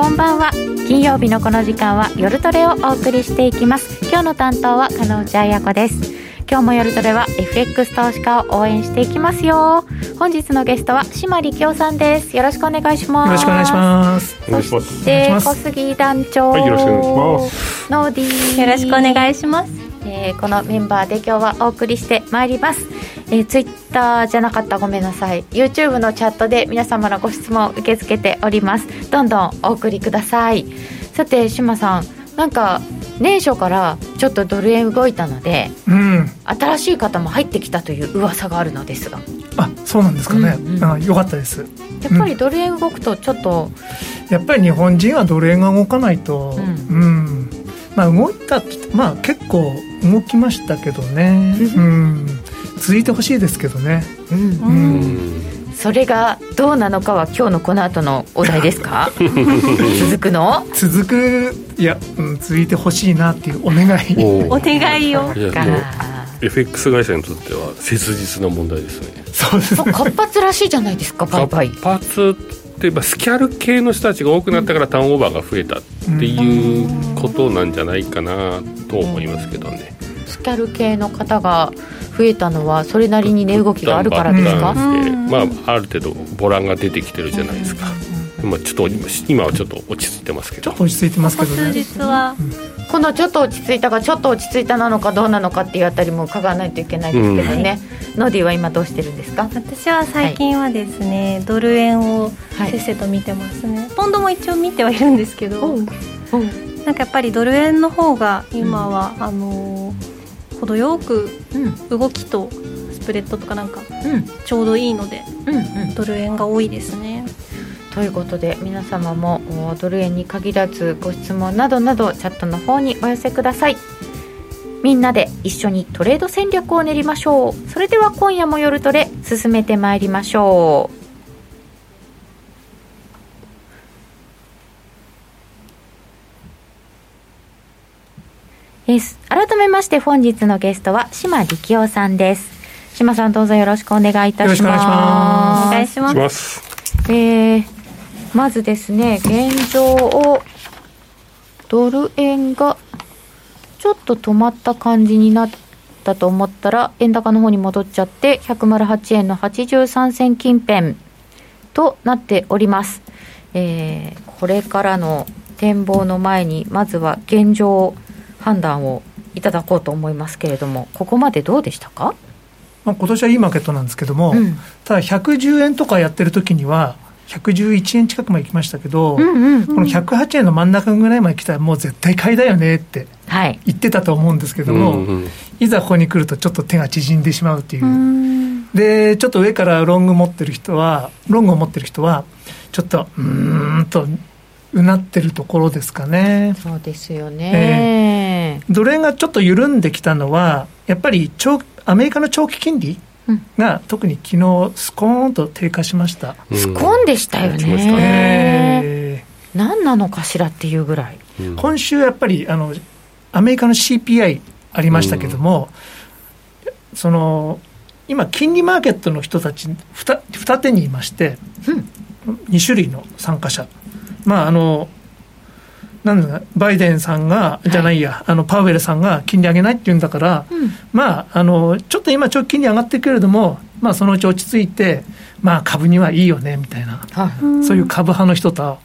こんばんは。金曜日のこの時間は夜トレをお送りしていきます。今日の担当は金内彩子です。今日も夜トレは FX 投資家を応援していきますよ。本日のゲストは島力夫さんです。よろしくお願いします。よろしくお願いします。そして小杉団長。はいよろしくお願いします。ノーディー。よろしくお願いします。えー、このメンバーで今日はお送りしてまいります、えー、ツイッターじゃなかったごめんなさい。YouTube のチャットで皆様のご質問を受け付けております。どんどんお送りください。さて志麻さんなんか年初からちょっとドル円動いたので、うん、新しい方も入ってきたという噂があるのですが。あそうなんですかね、うんうん、あよかったです。やっぱりドル円動くとちょっと、やっぱり日本人はドル円が動かないと。うん、まあ動いたまあ結構動きましたけどね、うん、続いてほしいですけどね、うん、うん。それがどうなのかは今日のこの後のお題ですか？続くの？続くいや、うん、続いてほしいなっていうお願い。お願いを FX 会社にとっては切実な問題ですね。そうですね。活発らしいじゃないですか売買活発っていえばスキャル系の人たちが多くなったからターンオーバーが増えたっていうことなんじゃないかなと思いますけどね、スキャル系の方が増えたのはそれなりに値動きがあるからですか、まあ、ある程度ボランが出てきてるじゃないですか、まあ、ちょっと今はちょっと落ち着いてますけど。ちょっと落ち着いてますけどね。数日は、このちょっと落ち着いたかちょっと落ち着いたなのかどうなのかっていうあたりも伺わないといけないですけどね、うん、ノディは今どうしてるんですか？私は最近はですね、はい、ドル円をせっせと見てますね、はい、ポンドも一応見てはいるんですけど、なんかやっぱりドル円の方が今は、うん、あの程よく動きとスプレッドとかなんかちょうどいいので、ドル円が多いですね。ということで皆様もドル円に限らずご質問などなどチャットの方にお寄せください。みんなで一緒にトレード戦略を練りましょう。それでは今夜も夜トレ進めてまいりましょうです。改めまして本日のゲストは島力夫さんです。島さんどうぞよろしくお願いいたします。お願いします。えー、まずですね現状をドル円がちょっと止まった感じになったと思ったら円高の方に戻っちゃって108円の83銭近辺となっております、えー、これからの展望の前にまずは現状判断をいただこうと思いますけれども、ここまでどうでしたか、まあ、今年はいいマーケットなんですけども、うん、ただ110円とかやってる時には、111円近くまで行きましたけど、うんうんうん、この108円の真ん中ぐらいまで来たら、もう絶対買いだよねって言ってたと思うんですけども、はい、いざここに来ると、ちょっと手が縮んでしまうという、でちょっと上からロング持ってる人は、ロングを持ってる人は、ちょっと、うーんと、うなってるところですかね。そうですよね、えー、ドル円がちょっと緩んできたのは、やっぱり長アメリカの長期金利が、特に昨日スコーンと低下しました。スコーンでしたよね。えー、何なのかしらっていうぐらい。今週やっぱりあのアメリカの CPI ありましたけども、その今、金利マーケットの人たち二、二手にいまして、うん、2種類の参加者。まああのなんだバイデンさんが、じゃないや、はい、あのパウエルさんが金利上げないって言うんだから、うん、まああの、ちょっと今、長期金利上がってるけれども、まあ、そのうち落ち着いて、まあ、株にはいいよねみたいな、はい、そういう株派の人と、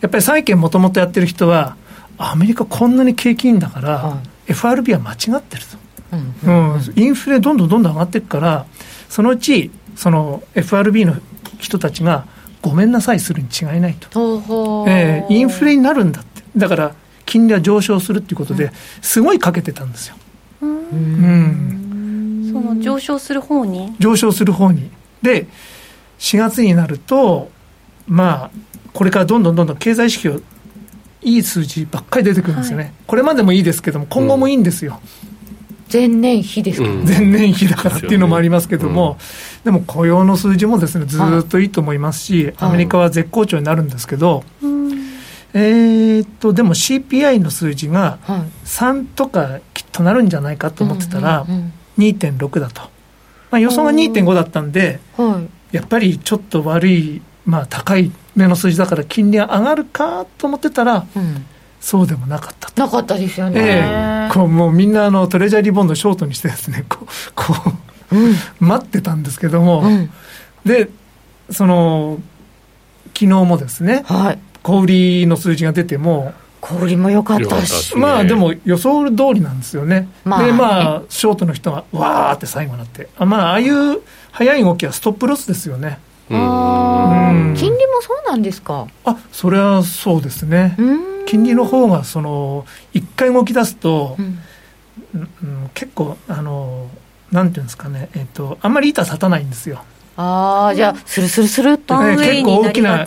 やっぱり債券もともとやってる人は、アメリカこんなに景気いいんだから、はい、FRB は間違ってると、うん、うん、インフレどんどんどんどん上がっていくから、そのうち、その FRB の人たちが、ごめんなさいするに違いないと、えー、インフレになるんだって、だから金利は上昇するっていうことで、すごいかけてたんですよ。うん、うん、その上昇する方に？上昇する方に。で、4月になると、まあ、これからどんどんどんどん経済指標、いい数字ばっかり出てくるんですよね、はい、これまでもいいですけども、今後もいいんですよ。うん前年比ですか、前年比だからっていうのもありますけども、でも雇用の数字もですねずっといいと思いますし、アメリカは絶好調になるんですけど、えっとでも CPI の数字が3とかきっとなるんじゃないかと思ってたら、2.6だと、まあ、予想が2.5だったんで、やっぱりちょっと悪い、まあ、高い目の数字だから金利が上がるかと思ってたら、うんそうでもなかったと。なかったですよね。ええ。こうもうみんなあのトレジャーリボンドショートにしてですねこうこう、待ってたんですけども、うん。でその昨日もですねはい。小売りの数字が出ても小売りも良かったたし。ね。まあでも予想通りなんですよね、まあ。でまあショートの人がわーって最後になって。あまあああいう早い動きはストップロスですよね。うん。金利もそうなんですか？あそれはそうですね、うん金利の方がその一回動き出すとう、ん。うんうん結構あのなんていうんですかねえっ、とあんまり板立たないんですよ、ああ、じゃあ、スルスルスルっと。バンウェイ結構大きな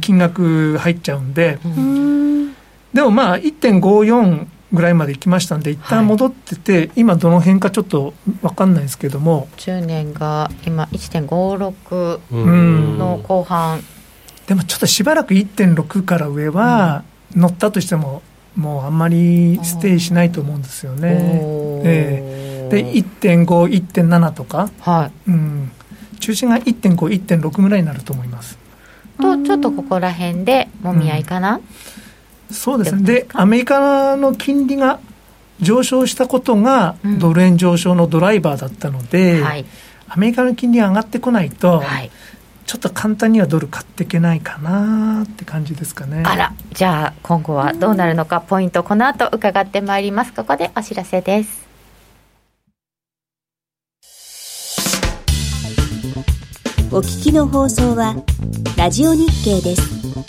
金額入っちゃうんで、ううん。んでもまあ1.54ぐらいまで行きましたんで一旦戻ってて、今どの辺かちょっと分かんないですけども。10年が今1.56うん。の後半。でもちょっとしばらく1.6から上は乗ったとしてももうあんまりステイしないと思うんですよね。おー。えで1.51.7とか、はい。うん、中心が1.51.6ぐらいになると思います。と、ちょっとここら辺でもみ合いかな？そうですね。ででアメリカの金利が上昇したことがうん。ドル円上昇のドライバーだったので、はい。アメリカの金利が上がってこないと、はい。ちょっと簡単にはドル買っていけないかなって感じですかね。あら、じゃあ今後はどうなるのか、ポイント、この後伺ってまいります。ここでお知らせです。お聞きの放送はラジオ日経です。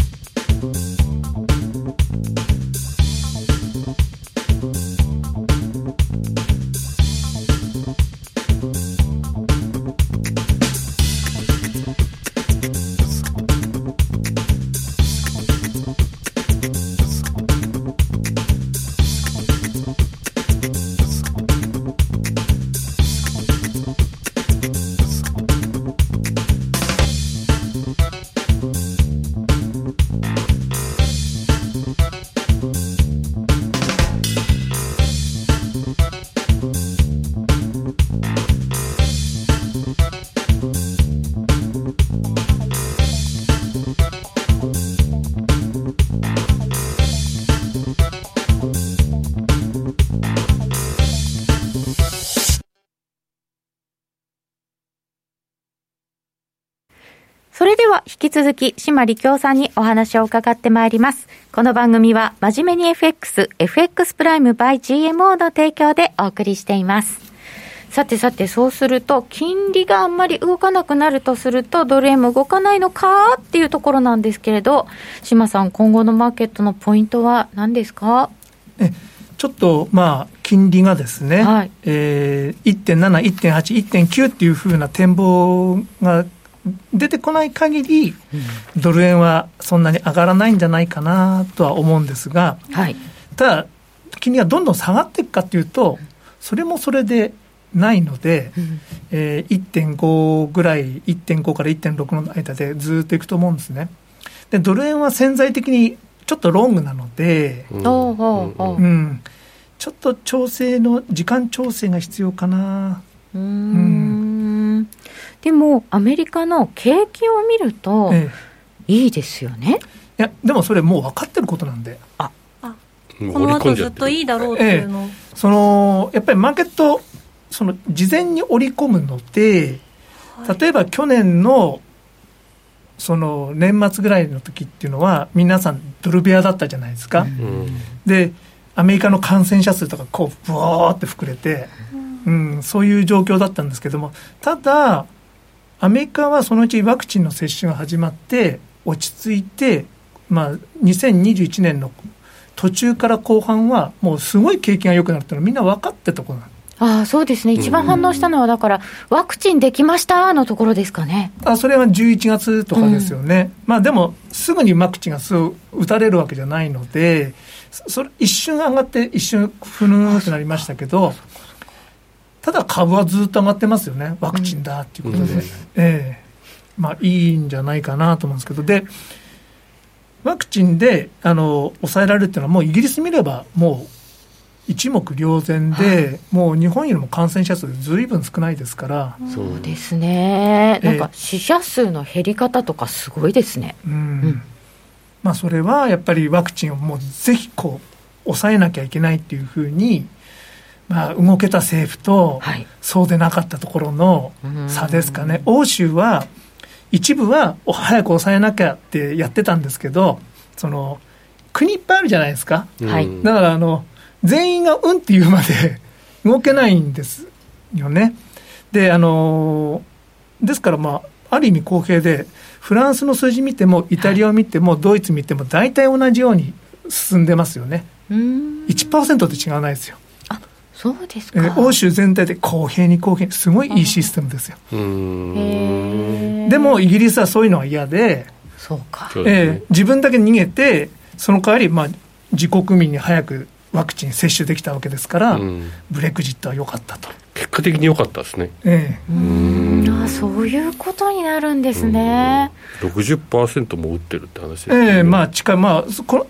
続き島理京さんにお話を伺ってまいります。この番組は真面目に FX、FX プライム by GMO の提供でお送りしています。さてさて、そうすると、金利があんまり動かなくなるとすると、ドル円も動かないのかっていうところなんですけれど、島さん、今後のマーケットのポイントは何ですか？えちょっとまあ金利がですね、はいえー、1.7、1.8、1.9っていうふうな展望が出てこない限り、ドル円はそんなに上がらないんじゃないかなとは思うんですが、はい。ただ、金利がどんどん下がっていくかというと、それもそれでないので、えー1.5ぐらい、1.5から1.6の間でずっといくと思うんですね。で、ドル円は潜在的にちょっとロングなので、うんおうん、ちょっと調整の、時間調整が必要かな。うーんでも、アメリカの景気を見ると、ええ。いいですよね。いや、でもそれもう分かってることなんで、もうこの後ずっといいだろうっていうの。を、その、やっぱりマーケット、その、事前に織り込むので、例えば去年の、その、年末ぐらいの時っていうのは、皆さんドルベアだったじゃないですか。うん。で、アメリカの感染者数とか、こう、ブワーって膨れて、うん、そういう状況だったんですけども、ただ、アメリカはそのうちワクチンの接種が始まって、落ち着いて、まあ、2021年の途中から後半は、もうすごい景気が良くなるってのはみんな分かってたことなんああ、そうですね。一番反応したのは、だから、ワクチンできましたのところですかね。あそれは11月とかですよね、まあでも、すぐにワクチンがすぐ打たれるわけじゃないので、そそれ一瞬上がって、一瞬ふぬーってなりましたけど、ただ株はずっと上がってますよね、ワクチンだっていうことで、うんええまあいいんじゃないかなと思うんですけど、で、ワクチンであの抑えられるっていうのは、もうイギリス見れば、もう一目瞭然で、はい、もう日本よりも感染者数ずいぶん少ないですから。そうですね。なんか死者数の減り方とかすごいですね。うん。うん、まあそれはやっぱりワクチンをもうぜひこう抑えなきゃいけないっていうふうに、まあ動けた政府と、そうでなかったところの差ですかね。欧州は一部は早く抑えなきゃってやってたんですけど、その国いっぱいあるじゃないですか。はい。だからあの全員がうんって言うまで 動けないんですよね。で、あのですからまあ、ある意味公平で、フランスの数字見ても、イタリアを見ても、はい、ドイツ見ても、大体同じように進んでますよね。1%って違わないですよ。あそうですか、えー、欧州全体で公平に公平すごいいいシステムですよ。でも、イギリスはそういうのは嫌で、そうか、えー、自分だけ逃げて、その代わり、まあ、自国民に早くワクチン接種できたわけですから、うん、ブレクジットは良かったと。結果的に良かったですね。ええ。ー、あそういうことになるんですね。60%も打ってるって話ですね。ええー、まあ近いまあこの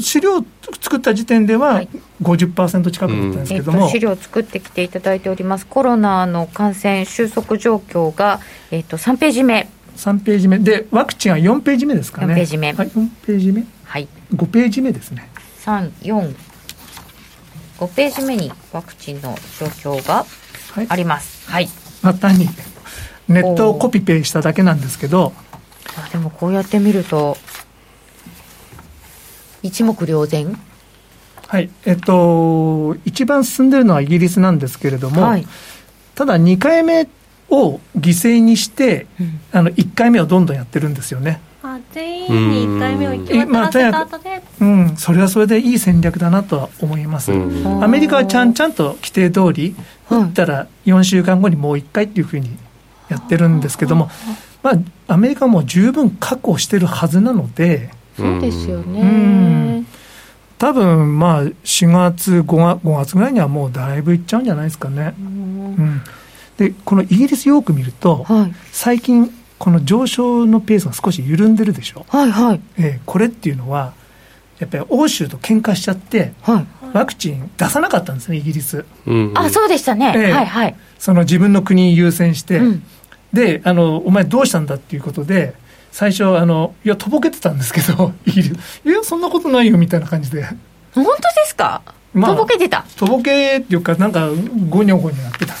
資料作った時点では50%近くだったんですけども、えー、資料を作ってきていただいております。コロナの感染収束状況が、えーと、と3ページ目。3ページ目。でワクチンは4ページ目ですかね。4ページ目。はい4ページ目。はい。5ページ目ですね。345ページ目にワクチンの状況があります。はい、まあ、単にネットをコピペしただけなんですけど。あでもこうやって見ると一目瞭然。はい。えっと、一番進んでるのはイギリスなんですけれども、はい、ただ2回目を犠牲にして、うん、あの1回目をどんどんやってるんですよね。あ全員に1回目を行き渡らせた後で、うん、それはそれでいい戦略だなとは思います。アメリカはちゃんちゃんと規定通り、打ったら4週間後にもう1回っていうふうにやってるんですけども、まあ、アメリカも十分確保してるはずなので、そうですよね。うん多分まあ4月5月 ,5 月ぐらいにはもうだいぶいっちゃうんじゃないですかね。うん、でこのイギリスよく見ると、はい、最近この上昇のペースが少し緩んでるでしょ？はいはいえー、これっていうのはやっぱり欧州と喧嘩しちゃって、はい、ワクチン出さなかったんですねイギリス。うんうん、あそうでしたね、えー、はいはい。その自分の国優先して、うん、であのお前どうしたんだっていうことで。最初あのいやとぼけてたんですけど いやそんなことないよみたいな感じで。本当ですか、まあ、とぼけてた？とぼけっていうかなんかゴニョゴニョやってた。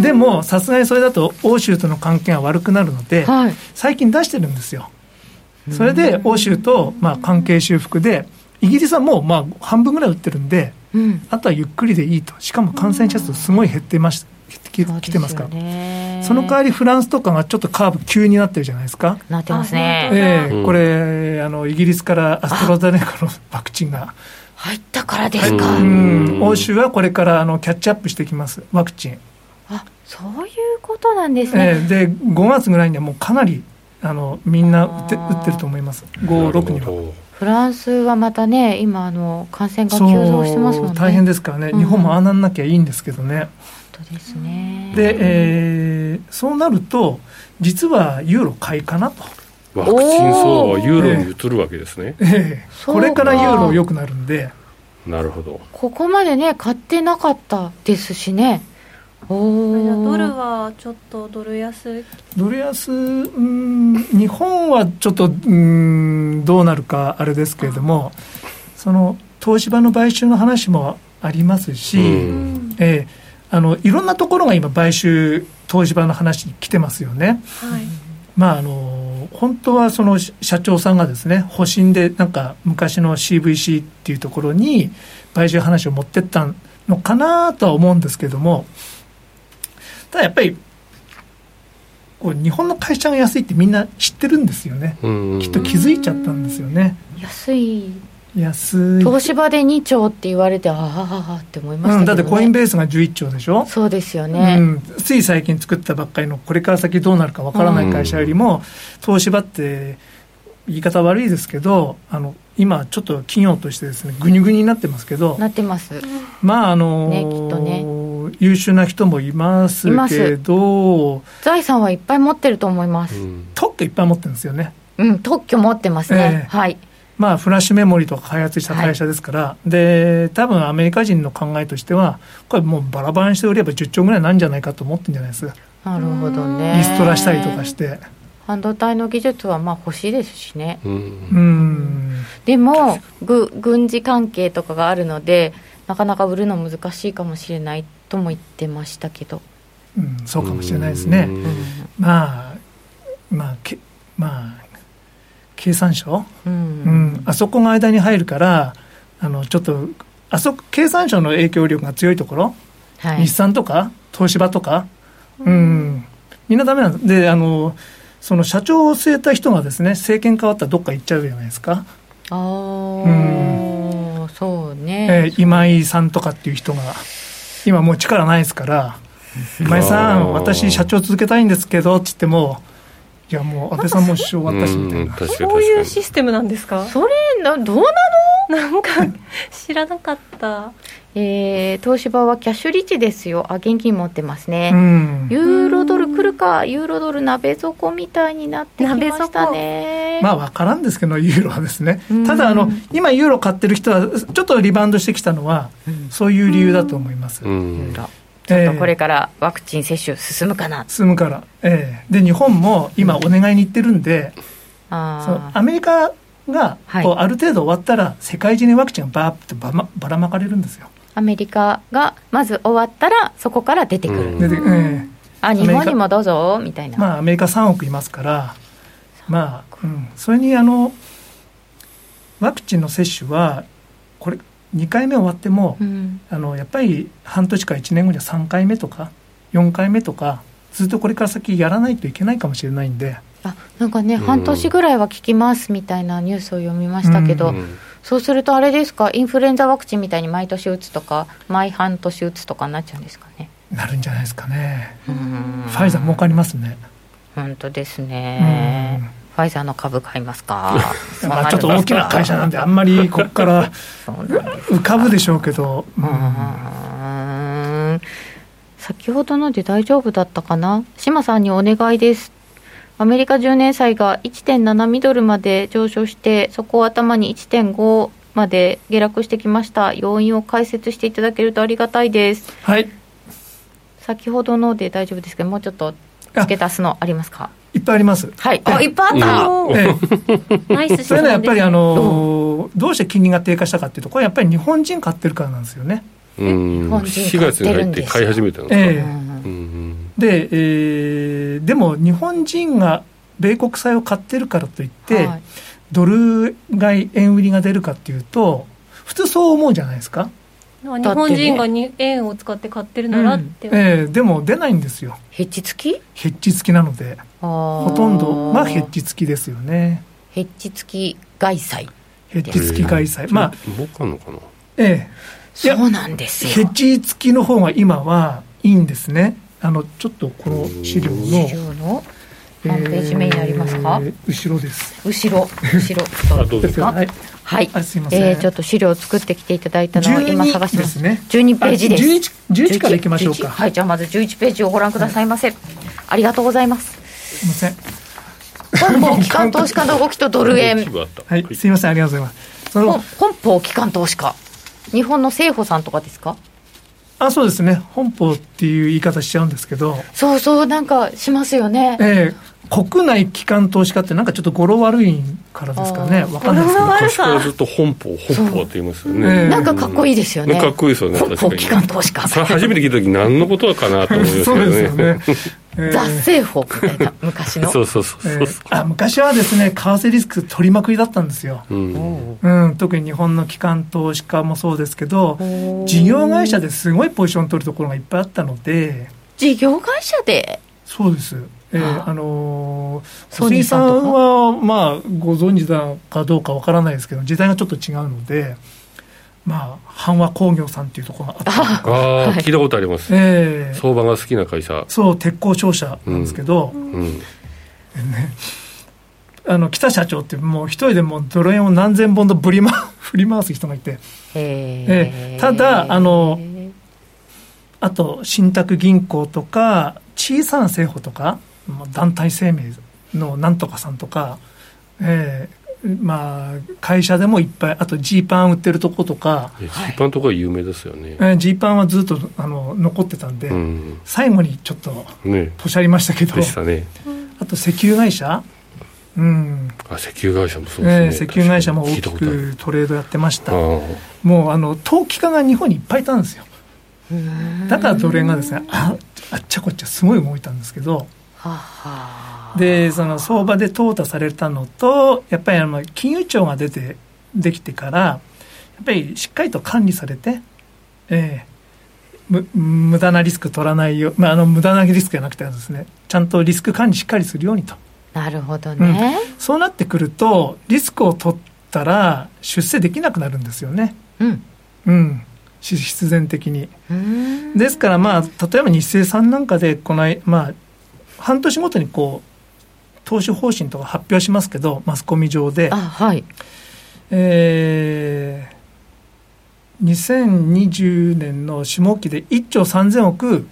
でもさすがにそれだと欧州との関係が悪くなるので、はい、最近出してるんですよ。それで欧州とまあ関係修復でイギリスはもうまあ半分ぐらい打ってるんで、うん、あとはゆっくりでいいと。しかも感染者数すごい減ってました。来てますからその代わりフランスとかがちょっとカーブ急になってるじゃないですか。なってますね、えー、これあのイギリスからアストロゼネカのワクチンが。入ったからですか、欧州はこれからあのキャッチアップしてきます。ワクチン。あそういうことなんですね、えー、で5月ぐらいにはもうかなりあのみんな打って打ってると思います。5、6には。フランスはまたね、今あの、感染が急増してますもんね。大変ですからね、うん、日本もああなんなきゃいいんですけどね。当ですね。で、えー、そうなると実はユーロ買いかなと。ワクチン相場はユーロに移るわけですね、えーえー、これからユーロ良くなるんで。なるほど。ここまでね買ってなかったですしね。おドルはちょっとドル安？ドル安うん日本はちょっとうんどうなるかあれですけれどもその東芝の買収の話もありますし、えーあのいろんなところが今、買収、東芝の話に来てますよね。はい、まああの本当はその社長さんがですね保身でなんか昔の CVC っていうところに買収話を持ってったのかなとは思うんですけどもただやっぱりこう日本の会社が安いってみんな知ってるんですよね。きっと気づいちゃったんですよね。安い安い。東芝で2兆って言われてああって思いました、ね。うん、だってコインベースが11兆でしょ？そうですよね、うん、つい最近作ったばっかりのこれから先どうなるかわからない会社よりも、うん、東芝って言い方悪いですけどあの今ちょっと企業としてですねぐにゅぐにになってますけどなってます。まああのねきっとね。優秀な人もいますけど財産はいっぱい持ってると思います、特許いっぱい持ってるんですよね。うん特許持ってますね、えー、はいまあ、フラッシュメモリとか開発した会社ですから、はい、で多分アメリカ人の考えとしては、これもうバラバラにして売れば10兆ぐらいなんじゃないかと思ってるんじゃないですか。なるほどね。リストラしたりとかして。半導体の技術はまあ欲しいですしね。うん。でもぐ、軍事関係とかがあるので、なかなか売るの難しいかもしれないとも言ってましたけど。うん、そうかもしれないですね。まあ、まあ、けまあ、経産省、うん、うん、あそこが間に入るから、あのちょっと、あそこ、経産省の影響力が強いところ、はい、日産とか、東芝とか、うん、みんなだめなんで、あの、その社長を据えた人がですね、政権変わったらどっか行っちゃうじゃないですか。ああ、うん、そうね、えー、今井さんとかっていう人が、今もう力ないですから、今井さん、私、社長続けたいんですけどって言っても、いやもう安倍さんも首相終わったしみたいな、そういうシステムなんですか？それなどうなの？なんか知らなかった。えー、東芝はキャッシュリッチですよ、あ現金持ってますね、うん、ユーロドル来るか、ユーロドル鍋底みたいになってきましたね。まあ分からんですけど、ユーロはですね、ただあの、今、ユーロ買ってる人は、ちょっとリバウンドしてきたのは、そういう理由だと思います。うんちょっとこれからワクチン接種進むかな、進むから、ええ。で日本も今、お願いに行ってるんで、うん、アメリカがこうある程度終わったら、世界中にワクチンがばーっとば,、ま、ばらまかれるんですよ。アメリカがまず終わったら、そこから出てくる。出てええ。あ日本にもどうぞみたいな。まあ、アメリカ3億いますから、まあ、うん、それにあのワクチンの接種は、これ、2回目終わっても、うん、あのやっぱり半年か1年後には3回目とか4回目とかずっとこれから先やらないといけないかもしれないんで。あなんかね、うん、半年ぐらいは効きますみたいなニュースを読みましたけど、うん、そうするとあれですか？インフルエンザワクチンみたいに毎年打つとか毎半年打つとかになっちゃうんですかね？なるんじゃないですかね。ファイザー儲かりますね。本当ですねファイザーの株買いますか？まあちょっと大きな会社なんであんまりここから浮かぶでしょうけど。うん。先ほどので大丈夫だったかな？島さんにお願いです。アメリカ10年債が1.7ミドルまで上昇してそこを頭に1.5まで下落してきました。要因を解説していただけるとありがたいです。はい。先ほどので大丈夫ですけどもうちょっと付け足すのありますか？いっぱいあります。はい。あ、いっぱいあった。ええ、ナイスそれはやっぱりあのどうして金利が低下したかっていうと、これやっぱり日本人買ってるからなんですよね。うん。4月に入って買い始めたんですか？ええで、えー、でも日本人が米国債を買ってるからといって、はい、ドル買い円売りが出るかっていうと、普通そう思うじゃないですか。日本人がに円を使って買ってるならって、うん、えー、でも出ないんですよ。ヘッジ付き？ヘッジ付きなので。ほとんど。はヘッジ付きですよね。ヘッジ付き外債ヘッジ付き外債まあ儲かんのかな？ええ。そうなんですよ。ヘッジ付きの方が今はいいんですね。あのちょっとこの資料の。資料の？何ページ目になりますか、えー、後ろです。後ろ後ろ。どうですか？はい。はい、すみません、えー、ちょっと資料を作ってきていただいたのを今探してますね。12ページです。11, 11からいきましょうか。はいじゃあまず11ページをご覧くださいませ、はい、ありがとうございます。すみません。本邦機関投資。家の動きとドル円はい。すみません。ありがとうございます。その本邦機関投資家。日本の政府さんとかですか？あそうですね。本邦っていう言い方しちゃうんですけど。そうそうなんかしますよね。ええ。国内機関投資家って、なんかちょっと語呂悪いからですかね、分かんないですけど、昔からずっと本邦、本邦って言いますよね、なんかかっこいいですよね、かっこいいですよね、本邦機関投資家。初めて聞いたとき、何のことかなと思いますけどね。雑政法みたいな、昔の。そうそうそうそう、えー、あ昔はですね、為替リスク取りまくりだったんですよ、うん、うん、特に日本の機関投資家もそうですけど、事業会社ですごいポジション取るところがいっぱいあったので。事業会社で？そうです。えー、あ。のー、細井さんは、まあ、ご存知だかどうかわからないですけど、時代がちょっと違うので、まあ、阪和工業さんっていうところがあった。あ、はい、聞いたことあります、えー、相場が好きな会社。そう鉄鋼商社なんですけど、うん。うん、ね、あの北社長ってもう一人でもドル円を何千本と振り,、ま、振り回す人がいて、えー、ただあのあと信託銀行とか小さな政府とか団体生命のなんとかさんとか、えまあ、会社でもいっぱい、あとジーパン売ってるとことか、ジーパンとか有名ですよね。ジーパンはずっとあの残ってたんで、うん、最後にちょっと、ね、ポシャりましたけど、でしたね、あと石油会社、うん、あ石油会社もそうですね、石油会社も大きくトレードやってました、もうあの投機家が日本にいっぱいいたんですよ。だからドル円がですねああっちゃこっちゃすごい動いたんですけど、ははでその相場で淘汰されたのとやっぱりあの金融庁が出てできてからやっぱりしっかりと管理されて、えー、む無駄なリスク取らないよ、まあ、あの無駄なリスクじゃなくてですねちゃんとリスク管理しっかりするようにと。なるほどね、うん、そうなってくるとリスクを取ったら出世できなくなるんですよね。うん、うん。必然的に。ですから、まあ、例えば日清さんなんかでこの、まあ、半年ごとにこう投資方針とか発表しますけどマスコミ上で、はい。えー、2020年の下期で1兆3000億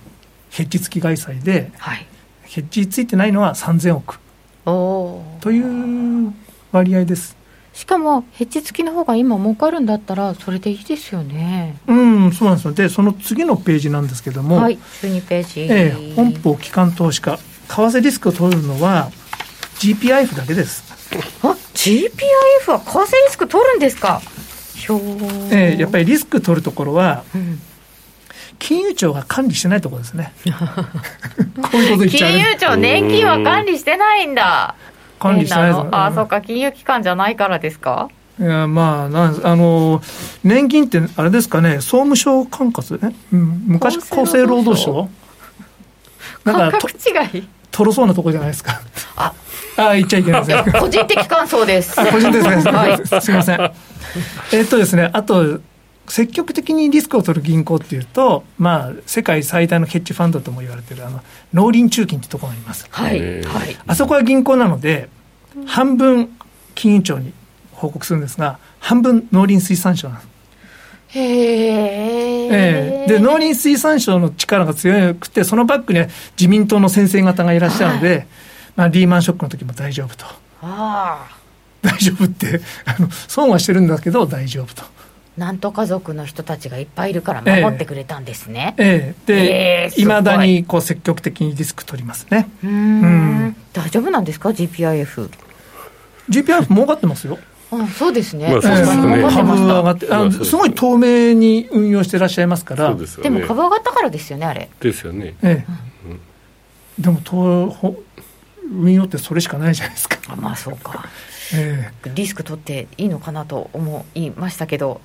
ヘッジ付き開催で、はい、ヘッジついてないのは3000億という割合です。しかもヘッジ付きの方が今儲かるんだったらそれでいいですよね。うんそうなんですよ。でその次のページなんですけどもはい12ページ、えー、本邦機関投資家為替リスクを取るのは GPIF だけです。あ GPIF は為替リスク取るんですか？えー、やっぱりリスク取るところは、うん。金融庁が管理してないところですね。こういうこと言っちゃう。金融庁、年金は管理してないんだ。管理しないの。あ、そっか、金融機関じゃないからですか。いやまあなんあの年金ってあれですかね総務省管轄？ね、うん、昔厚生労働省？なんか感覚違い。とろそうなとこじゃないですか。ああ言っちゃいけないですね。個人的感想です。個人的感想、はい、すみません。えっとですねあと積極的にリスクを取る銀行っていうと、まあ、世界最大のヘッジファンドとも言われてるあの農林中金ってところがあります、はい。はい、あそこは銀行なので、半分金融庁に報告するんですが、半分農林水産省なんです。へえ。ー、で農林水産省の力が強くて、そのバックには自民党の先生方がいらっしゃるので、はい、まあ、リーマンショックの時も大丈夫と。あ大丈夫って あの、損はしてるんだけど、大丈夫と。なんと家族の人たちがいっぱいいるから守ってくれたんですね。えええで、い、ま、だにこう積極的にリスク取りますね。うん大丈夫なんですか、GPIF。GPIF 儲かってますよ。あそうですね、まあ、そうですね株上がってあ、すごい透明に運用してらっしゃいますから、でね、でも株上がったからですよね、あれ。ですよね。ええ、うん、でもと運用ってそれしかないじゃないですか。あまあそうか。えー、リスク取っていいのかなと思いましたけど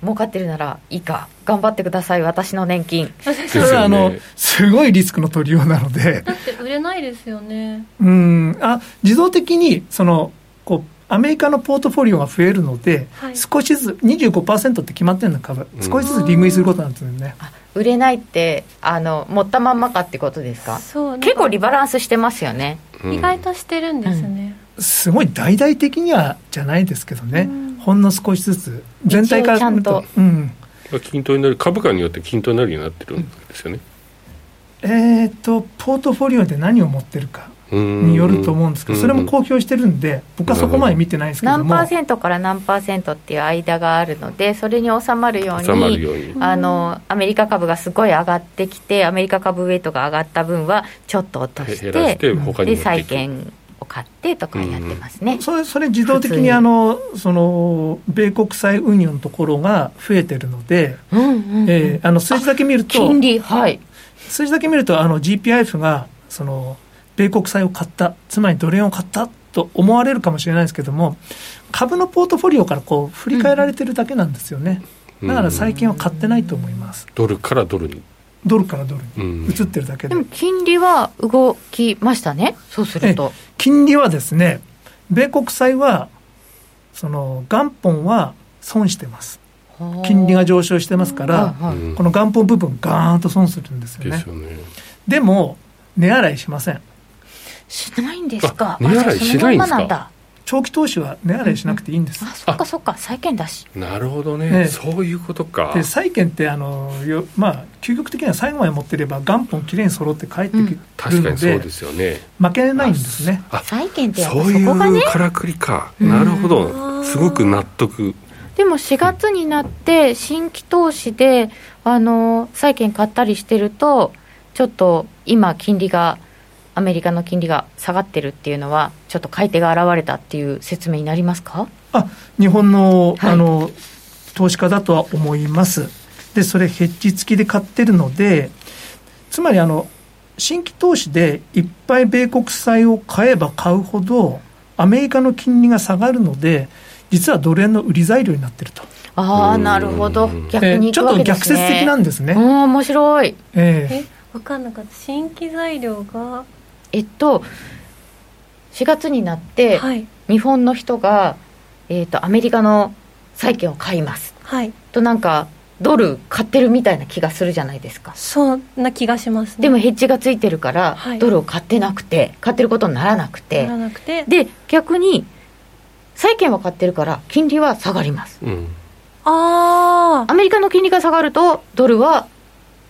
儲かってるならいいか。頑張ってください私の年金。それはあのすごいリスクの取りようなので。だって売れないですよね。うん。あ自動的にそのこうアメリカのポートフォリオが増えるので、はい、少しずつ25%って決まってるの株、少しずつ利食いすることなんですよね。売れないってあの持ったまんまかってことですか？そう結構リバランスしてますよね、意外としてるんですね、すごい大々的にはじゃないですけどね、うん、ほんの少しずつ全体から見ると、うん、均等になる株価によって均等になるようになってるんですよね、うん、えっ、とポートフォリオで何を持ってるかによると思うんですけどそれも公表してるんで僕はそこまで見てないですけど何パーセントから何パーセントっていう間があるのでそれに収まるようにあのアメリカ株がすごい上がってきてアメリカ株ウェイトが上がった分はちょっと落としてで債券を買ってとかやってますね、うん、それそれ自動的にあのその米国債運用のところが増えてるので、数字だけ見ると金利はい。数字だけ見るとあの GPIF がその米国債を買ったつまりドル円を買ったと思われるかもしれないですけども株のポートフォリオからこう振り返られてるだけなんですよね、だから最近は買ってないと思います、ドルからドルに。ドルからドルに。移ってるだけで、でも金利は動きましたね。そうすると。金利はですね米国債はその元本は損してます。金利が上昇してますから、この元本部分ガーンと損するんですよね。でも値洗いしませんしないんですか？値洗いしないんですか？長期投資は値上がりしなくていいんです、あそっかそっか。債券だし。なるほどね、ええ。そういうことか。で債券ってあのよ、まあ、究極的には最後まで持ってれば元本きれいに揃って帰ってくる確かので,、にそうですよね。負けないんですね。あ債券ってやっぱそういそこがね。うからくりか、なるほど。すごく納得。でも4月になって新規投資であの債券買ったりしてるとちょっと今金利がアメリカの金利が下がってるっていうのはちょっと買い手が現れたっていう説明になりますか？あ日本の,、はい。あの投資家だとは思います。でそれヘッジ付きで買ってるのでつまりあの新規投資でいっぱい米国債を買えば買うほどアメリカの金利が下がるので実はドル円の売り材料になってると、ああうん。なるほど。逆にいえーちょっと逆説的なんですね、うん面白い。ええ。え分かんなかった。新規材料がえっと4月になってはい。日本の人が、えっとアメリカの債券を買います。はい。となんかドル買ってるみたいな気がするじゃないですか。そんな気がしますね。でもヘッジがついてるから、はい。ドルを買ってなくて買ってることにならなくて。ならなくて。で逆に債券は買ってるから金利は下がります。うん。ああアメリカの金利が下がるとドルは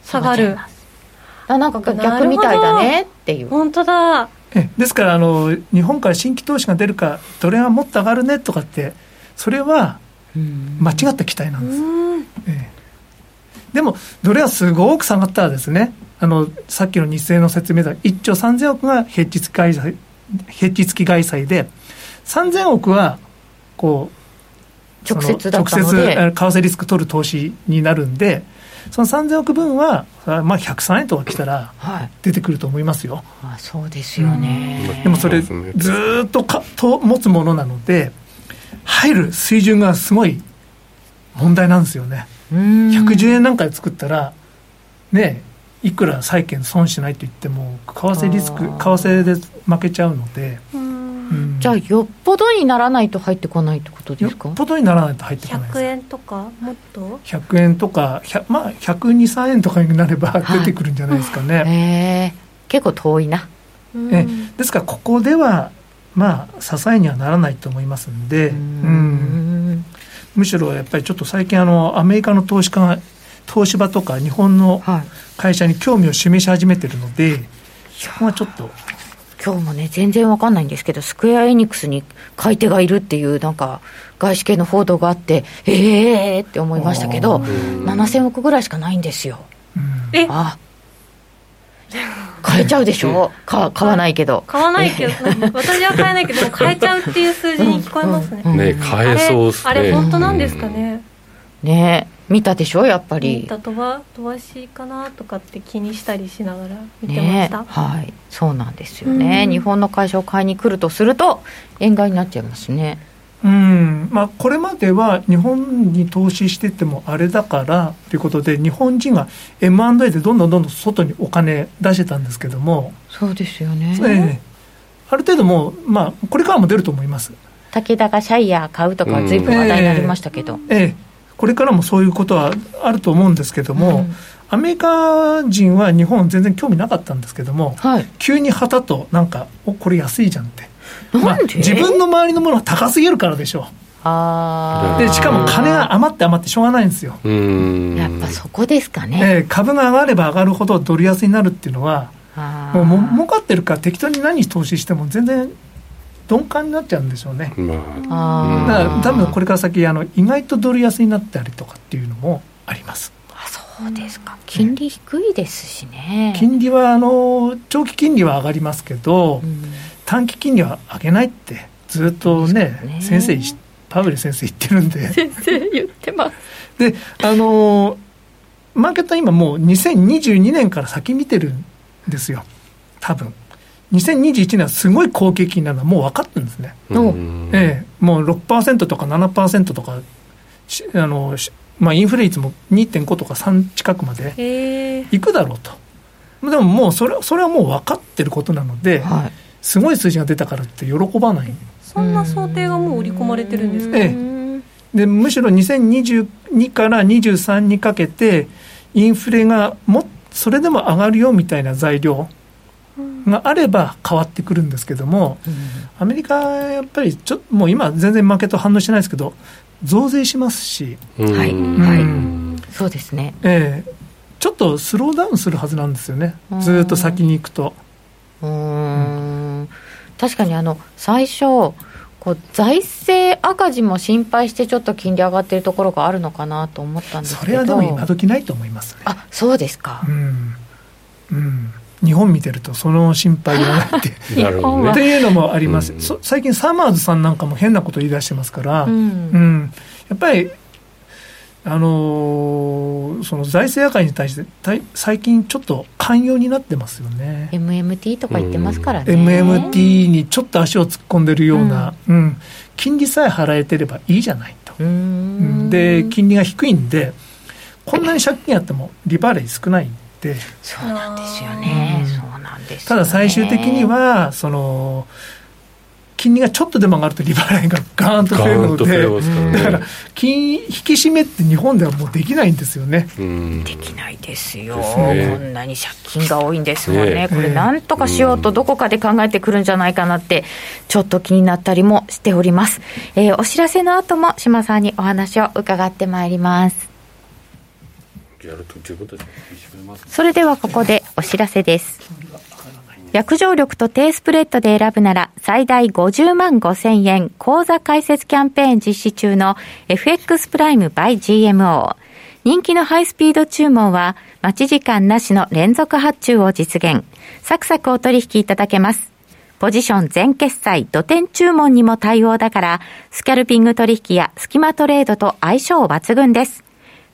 下がるあなんか逆みたいだねっていう。本当だ。えですからあの日本から新規投資が出るかドル円はもっと上がるねとかってそれはうん。間違った期待なんです、うん。ええ。でもドル円はすごく下がったらですねあのさっきの日清の説明では1兆3000億がヘッジ付き外債ヘッジ付き外債で3000億はこう直接だったその直接あ為替リスク取る投資になるんでその3000億分はあまあ103円とか来たらはい。出てくると思いますよ。あそうですよね、でもそれずっとかと持つものなので入る水準がすごい問題なんですよね。うん。110円なんかで作ったらねいくら債券損しないと言っても為替リスク為替で負けちゃうので、うんうんじゃあよっぽどにならないと入ってこないってことでよすか？っぽどにならないと入ってこないです。100円とかもっと？100円とか100まあ102、3円とかになればはい。出てくるんじゃないですかね、へえ。結構遠いな。うん。えですからここではまあ支えにはならないと思いますんで、ううん。んむしろやっぱりちょっと最近あのアメリカの投資家が東芝とか日本のはい。会社に興味を示し始めてるのでそこがちょっと今日もね全然わかんないんですけどスクエア・エニックスに買い手がいるっていうなんか外資系の報道があってええー、って思いましたけど7000億ぐらいしかないんですよ。うんえ？あ買えちゃうでしょ？か買わないけど。買わないけど 私は買えないけど買えちゃうっていう数字に聞こえますね。うん。ね買えそうっすね。あれあれ本当なんですかね？ね。見たでしょ？やっぱ見りた飛ば飛ばしかなとかって気にしたりしながら見てまねした、はい。そうなんですよね、うん。日本の会社を買いに来るとすると円買いになっちゃいますね。うん。まあ、これまでは日本に投資しててもあれだからということで日本人は M&A でどんどんどんどん外にお金出してたんですけども、そうですよね。ええ。ある程度もう、まあ、これからも出ると思います、武田がシャイヤー買うとかは随分話題になりましたけど、ええ、これからもそういうことはあると思うんですけども、うん。アメリカ人は日本全然興味なかったんですけどもはい。急に旗となんかおこれ安いじゃんって。なんで、自分の周りのものが高すぎるからでしょあー。でしかも金が余って余ってしょうがないんですよ、うん。やっぱそこですかね、ええ株が上がれば上がるほどドル安になるっていうのはあー。もうも儲かってるから適当に何投資しても全然鈍感になっちゃうんでしょうね。まあ。ー。だから多分これから先あの意外とドル安になったりとかっていうのもあります。あそうですか。金利低いですしね。金利はあの長期金利は上がりますけど、うん。短期金利は上げないってずっとねね。先生しパウエル先生言ってるんで。先生言ってます。であのマーケットは今もう2022年から先見てるんですよ。多分2021年はすごい好景気になるのはもう分かってるんですね、ええ、もう6%とか7%とかしあのしまあ、インフレ率も2.5とか3近くまでいくだろうと。でももうそれそれはもう分かってることなので、はい。すごい数字が出たからって喜ばない。そんな想定がもう織り込まれてるんですか？ええ。でむしろ2022から23にかけてインフレがもそれでも上がるよみたいな材料があれば変わってくるんですけども、うん、アメリカやっぱりちょもう今全然マーケット反応してないですけど増税しますし、はい、はい、そうですね、えー、ちょっとスローダウンするはずなんですよね。ずっと先に行くと。うん、確かにあの最初こう財政赤字も心配してちょっと金利上がってるところがあるのかなと思ったんですけど。それはでも今時ないと思いますね。あそうですか。うん、うん日本見てるとその心配がないって。っていうのもあります、うん、最近サマーズさんなんかも変なこと言い出してますから、うん、うん、やっぱりあのー、その財政赤字に対して最近ちょっと寛容になってますよね。MMT とか言ってますからね、MMT にちょっと足を突っ込んでるような、うん、うん、金利さえ払えてればいいじゃないと。で金利が低いんでこんなに借金あっても利払い少ないんでそうなんですよね、そうなんです、ね、ただ最終的にはその金利がちょっとでも上がると利払いがガーンと増えるので、だから金引き締めって日本ではもうできないんですよね。できないですよ、ね、こんなに借金が多いんですもんね、ね。これ、なんとかしようと、どこかで考えてくるんじゃないかなって、ちょっと気になったりもしております。えー、お知らせの後も、島さんにお話を伺ってまいります。それではここでお知らせです。約定力と低スプレッドで選ぶなら最大50万5千円口座開設キャンペーン実施中の FX プライム by GMO。人気のハイスピード注文は待ち時間なしの連続発注を実現。サクサクお取引いただけます。ポジション全決済、土点注文にも対応だから、スキャルピング取引やスキマトレードと相性抜群です。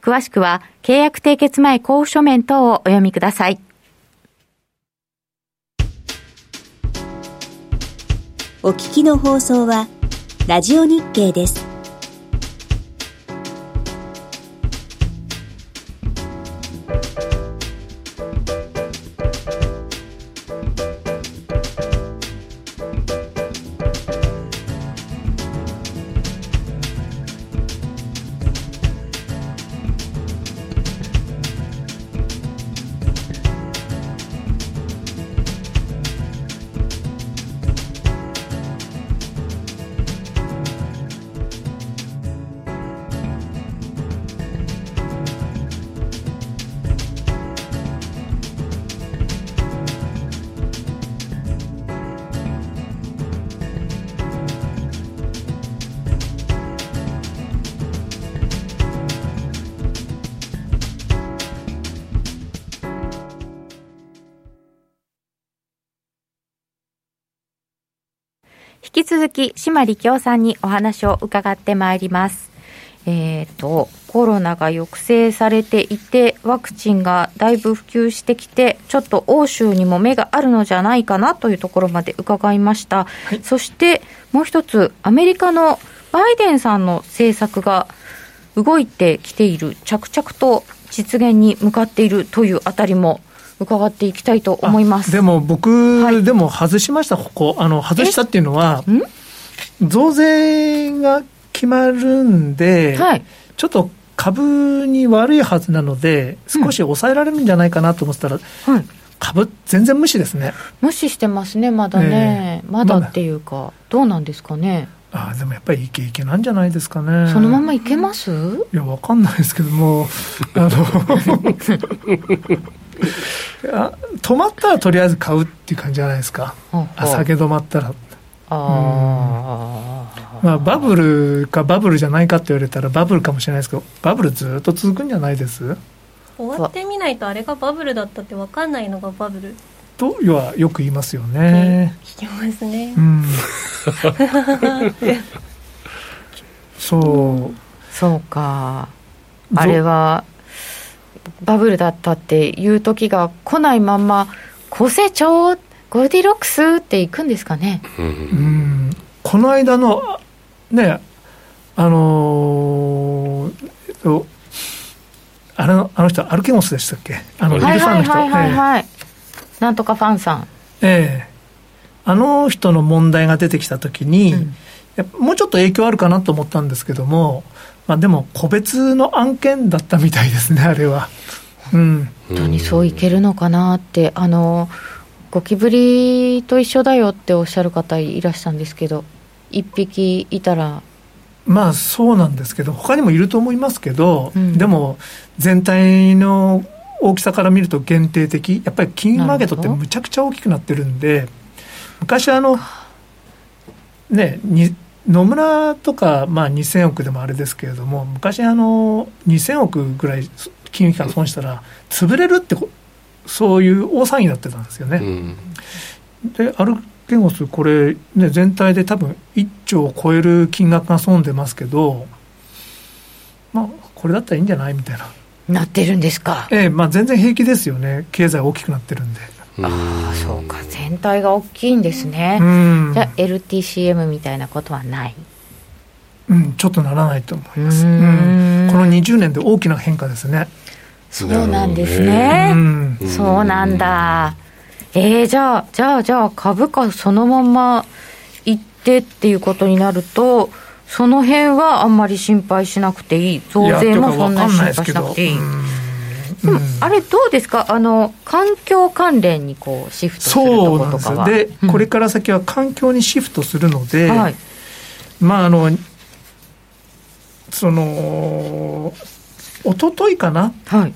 詳しくは契約締結前交付書面等をお読みください。お聞きの放送は、ラジオ日経です。島力夫さんにお話を伺ってまいります。えっ、ー、と、コロナが抑制されていて、ワクチンがだいぶ普及してきて、ちょっと欧州にも目があるのじゃないかなというところまで伺いました。はい、そして、もう一つ、アメリカのバイデンさんの政策が動いてきている、着々と実現に向かっているというあたりも伺っていきたいと思います。でも僕、はい、でも外しました、ここ、あの外したっていうのは、増税が決まるんで、はい、ちょっと株に悪いはずなので、少し抑えられるんじゃないかなと思ってたら、うん。はい、株、全然無視ですね。無視してますね、まだね、えー、まだっていうか、どうなんですかね？あでもやっぱりイケイケなんじゃないですかね。そのままいけます？いや、わかんないですけども、あの あ止まったらとりあえず買うっていう感じじゃないですか、あ下げ止まったら。あまあ、バブルかバブルじゃないかって言われたらバブルかもしれないですけどバブルずっと続くんじゃないです？終わってみないとあれがバブルだったって分かんないのがバブル。とはよく言いますよね、聞きますね、うん、そう。そうか。あれはバブルだったっていう時が来ないまんま高成長ゴールディロックスっていくんですかね？うんうんこの間のねあのーえっとあのあの人アルケゴスでしたっけ？あのイルはいファンの人はいはいはいええはい。なんとかファンさん。ええあの人の問題が出てきたときに、うんもうちょっと影響あるかなと思ったんですけども、まあ、でも個別の案件だったみたいですね、あれは。うん、本当にそういけるのかなって、あのゴキブリと一緒だよっておっしゃる方いらしたんですけど、一匹いたら、まあそうなんですけど、他にもいると思いますけど、うん。でも全体の大きさから見ると限定的、やっぱり金融マーケットってむちゃくちゃ大きくなってるんで、昔あの、ね、に野村とか、まあ、2000億でもあれですけれども、昔あの、2000億ぐらい金融機関損したら、潰れるってこ、そういう大騒ぎになってたんですよね。うんでアルケゴス、これ、ね、全体で多分1兆を超える金額が損でますけど、まあ、これだったらいいんじゃないみたいな、なってるんですか？ええまあ、全然平気ですよね、経済大きくなってるんで。ああ、そうか、全体が大きいんですね。うんじゃあ、LTCM みたいなことはない。うん、ちょっとならないと思います、うーんうんこの20年で大きな変化ですね。そうなんですうね。んそうなんだ。えー、じゃあ、じゃあ、じゃあ、株価そのまま行ってっていうことになると、その辺はあんまり心配しなくていい。増税もそんなに心配しなくていい。でも、あれどうですか？あの、環境関連にこう、シフトするとことかは。ですよで、うんこれから先は環境にシフトするので、はい。まああのその一昨日かな？はい。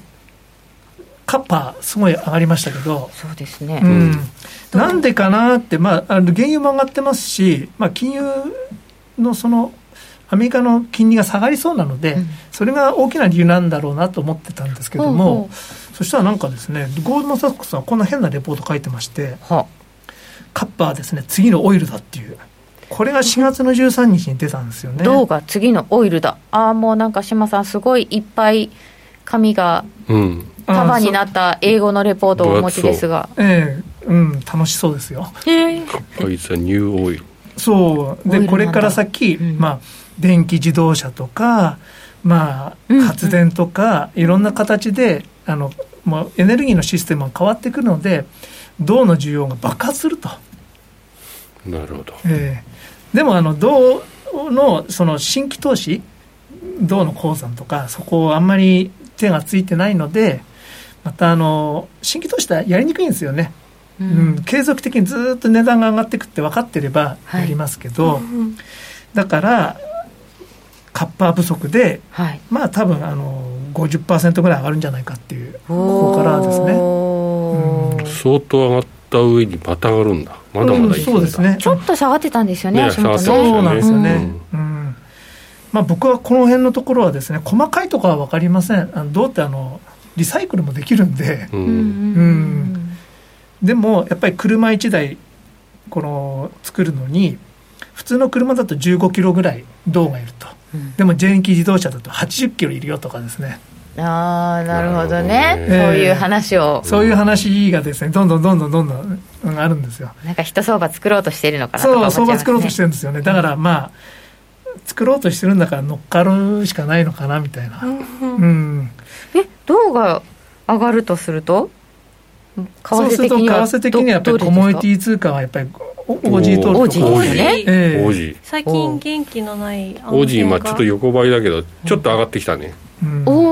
カッパすごい上がりましたけど、そうですね。うん。なんでかなって、まあ、あの原油も上がってますし、まあ、金融のそのアメリカの金利が下がりそうなので、うん。それが大きな理由なんだろうなと思ってたんですけども、ほうほそしたらなんかですね、ゴールドマン・サックスはこんな変なレポート書いてまして、はカッパはですね、次のオイルだっていう、これが4月の13日に出たんですよね。銅が次のオイルだ。ああ、もうなんか島さん、すごいいっぱい紙がうん束になった英語のレポートをお持ちですが。ええうん、楽しそうですよ。ええあいつはニューオイルそう。で、これから先、うんまあ、電気自動車とか、まあ、うんうん発電とか、いろんな形で、あの、もうエネルギーのシステムが変わってくるので、銅の需要が爆発すると。なるほどええでも、あの、銅の、その、新規投資、銅の鉱山とか、そこをあんまり手がついてないので、また、あの、新規投資ってやりにくいんですよね。ううん。ん、継続的にずっと値段が上がっていくって分かってればはい。やりますけど、だからカッパー不足ではい。まあ多分あの50%ぐらい上がるんじゃないかっていうこここからですね、ね相当上がった上にまた上がるんだ。まだまだいそうですね。ちょっと下がってたんですよね、ね足元ね。そうなんですよね、ううん。まあ、僕はこの辺のところはですね細かいところは分かりません。あのどうってあのリサイクルもできるんで。ううんんうんでもやっぱり車1台この作るのに普通の車だと15キロぐらい銅がいると。うん。でも電気自動車だと80キロいるよとかですねああなるほどね。なるほどね。そういう話を、そういう話がですね。どんどんどんどんどんどんうんあるんですよ。なんか人相場作ろうとしているのかなそう相場作ろうとしてるんですよね。だからまあ作ろうとしてるんだから乗っかるしかないのかなみたいな。うんえ銅が上がるとすると？為そうすると為替的には替的にはやっぱりコモディティ通貨はやっぱりオージートールオージーとかですよねええ。王子最近元気のない王子今ちょっとよ横ばいだけどちょっと上がってきたね。うん。おお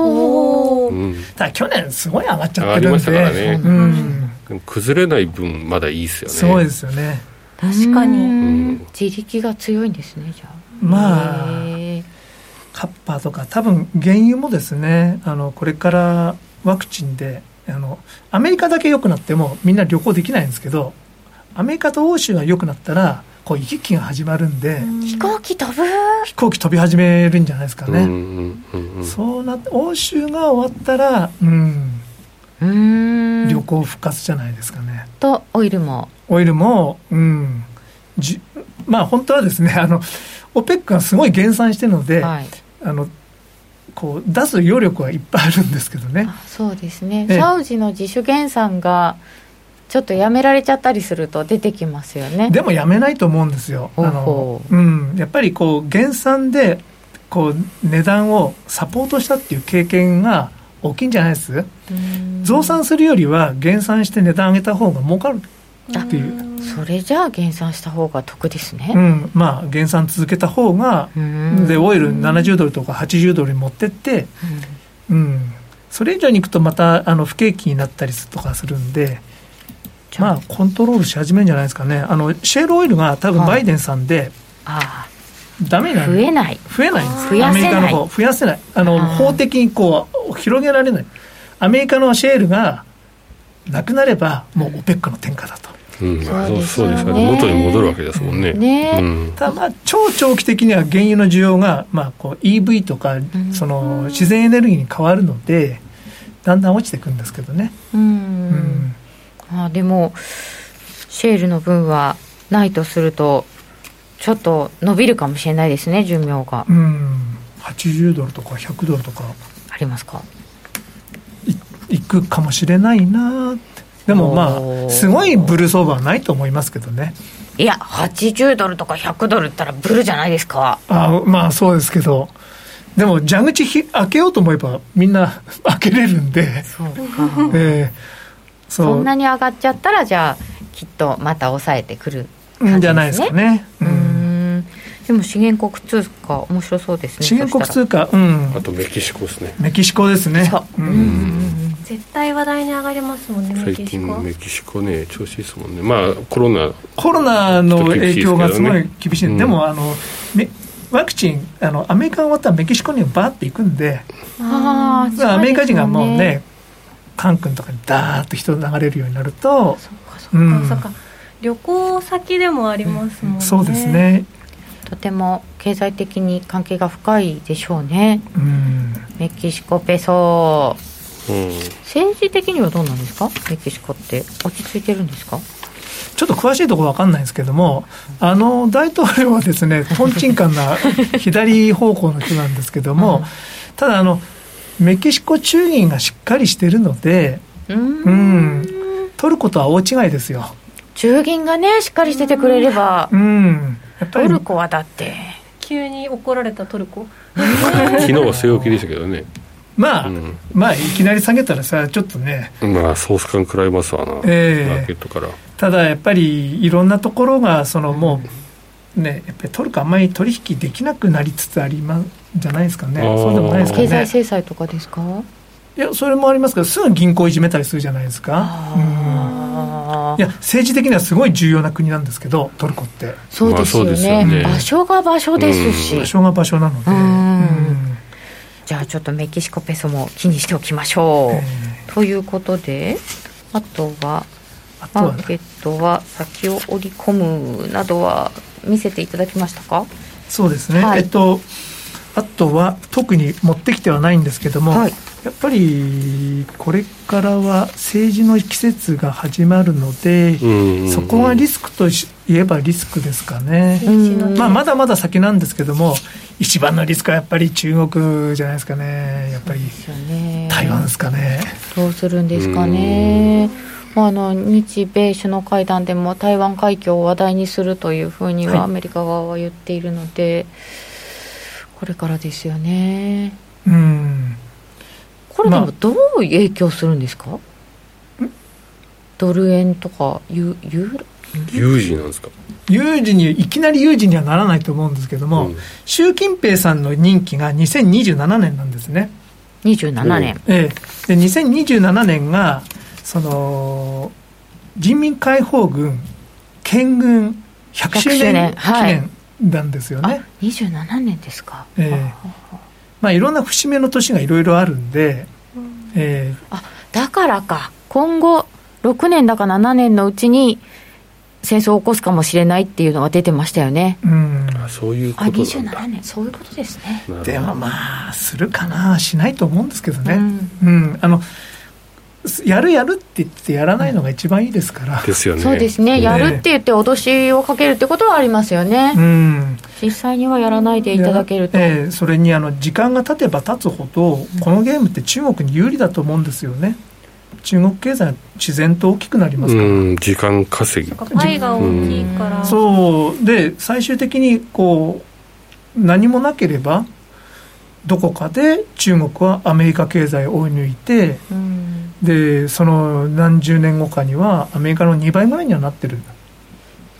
うん。ただ去年すごい上がっちゃってるんで。たからね。うん。でも崩れない分まだいいですよね。すごいですよね。確かに。ん。自力が強いんですねじゃあ。まあカッパーとか多分原油もですねあのこれからワクチンであのアメリカだけ良くなってもみんな旅行できないんですけどアメリカと欧州が良くなったらこう行き来が始まるんで、飛行機飛ぶ？飛行機飛び始めるんじゃないですかね、うんうんうんうん。そうなって欧州が終わったら、うん、うーん。旅行復活じゃないですかね、とオイルも。オイルも、うん、じまあ本当はですねあの OPEC がすごい減産してるので、はい。あのこう出す余力はいっぱいあるんですけどね。あそうですね、ええ。サウジの自主減産がちょっとやめられちゃったりすると出てきますよね。でもやめないと思うんですよ。あの、うん、やっぱりこう減産でこう値段をサポートしたっていう経験が大きいんじゃないです？増産するよりは減産して値段上げた方が儲かるっていう。それじゃあ減産した方が得ですね、うん、まあ減産続けた方がでオイル70ドルとか80ドルに持ってって、うん、うん、それ以上にいくとまたあの不景気になったりとかするんでまあコントロールし始めるんじゃないですかね。あのシェールオイルが多分バイデンさんで、はい、ああ。ダメな増えない。増えないんです。アメリカの方。増やせない。あの法的にこう広げられない。アメリカのシェールがなくなればもう OPEC の天下だと。うん、そうですよね。元に戻るわけですもんね。ね。うん、ただまあ超長期的には原油の需要が、まあ、こう EV とか、その自然エネルギーに変わるのでだんだん落ちていくんですけどね。うん、うん、あでもシェールの分はないとするとちょっと伸びるかもしれないですね寿命が。うん。80ドルとか100ドルとか。ありますか？いいくかもしれないなでもまあすごいブルー相場はないと思いますけどね。いや80ドルとか100ドルったらブルじゃないですか。あまあそうですけど。でも蛇口ひ開けようと思えばみんな開けれるんで。そうか、えー、そんなに上がっちゃったらじゃあきっとまた抑えてくる感じですね。じゃないですかね。うん。でも資源国通貨面白そうですね。資源国通貨うん。あとメキシコですね。メキシコですね。う。ん。絶対話題に上がりますもんね最近メキシコね調子いいですもんね。まあコロナ。コロナの影響がすごい厳しい、ね、でもあのワクチンあのアメリカが終わったらメキシコにバーって行くんで。ああアメリカ人がもうねカン君とかにダーッと人流れるようになるとそっかそっか、そっか。旅行先でもありますもんね、そうですね。とても経済的に関係が深いでしょうね、うん、メキシコペソ、うん、政治的にはどうなんですか？メキシコって。落ち着いてるんですか？ちょっと詳しいところ分かんないんですけども、あの大統領はですね、とんちんかんな 左方向の人なんですけども、うん、ただあの、メキシコ中銀がしっかりしてるので、うん、取ることは大違いですよ。中銀がね、しっかりしててくれれば。うん。トルコはだって。急に怒られたトルコ？昨日は据え置きでしたけどね。まあ、うん、まあいきなり下げたらさちょっとね。まあソース感食らいますわな、えー、マーケットから。ただやっぱりいろんなところがそのもうねやっぱりトルコあんまり取引できなくなりつつありますじゃないですかね。そうでもないですかね。経済制裁とかですか？いやそれもありますけどすぐ銀行いじめたりするじゃないですか、うん。いや政治的にはすごい重要な国なんですけどトルコって。そうですよね。ね、場所が場所ですし、場所が場所なので、じゃあちょっとメキシコペソも気にしておきましょう、えー、ということであとはマーケットは先を織り込むなどは見せていただきましたか？そうですね、はい、えっとあとは特に持ってきてはないんですけども、はい、やっぱりこれからは政治の季節が始まるので、そこがリスクといえばリスクですかね、まあ、まだまだ先なんですけども、一番のリスクはやっぱり中国じゃないですかね、やっぱり台湾ですかね。どうするんですかね。あの日米首脳会談でも台湾海峡を話題にするというふうにはアメリカ側は言っているので、これからですよね。うん。これでもどう影響するんですか、まあ、ドル円とかユユーロ？有事なんですか？有事にいきなり有事にはならないと思うんですけども、うん、習近平さんの任期が2027年なんですね。27年、ええ、で2027年がその人民解放軍建軍100周年記念なんですよね、はい、27年ですか。ええ。まあ、いろんな節目の年がいろいろあるんで、うん、えー、あだからか、今後、6年だか7年のうちに、戦争を起こすかもしれないっていうのが出てましたよね。うん、そういうことなんだ。27年、そういうことですね。でもまあ、するかな、しないと思うんですけどね。うん、うん、あのやるやるって言ってやらないのが一番いいですから。ですよね。そうですね。やるって言って脅しをかけるってことはありますよね。うん。実際にはやらないでいただけると。えー、それにあの時間が経てば経つほど、このゲームって中国に有利だと思うんですよね。中国経済は自然と大きくなりますから、うん、時間稼ぎ。パイが大きいからそうで最終的にこう何もなければどこかで中国はアメリカ経済を追い抜いてうんでその何十年後かにはアメリカの2倍ぐらいにはなってる。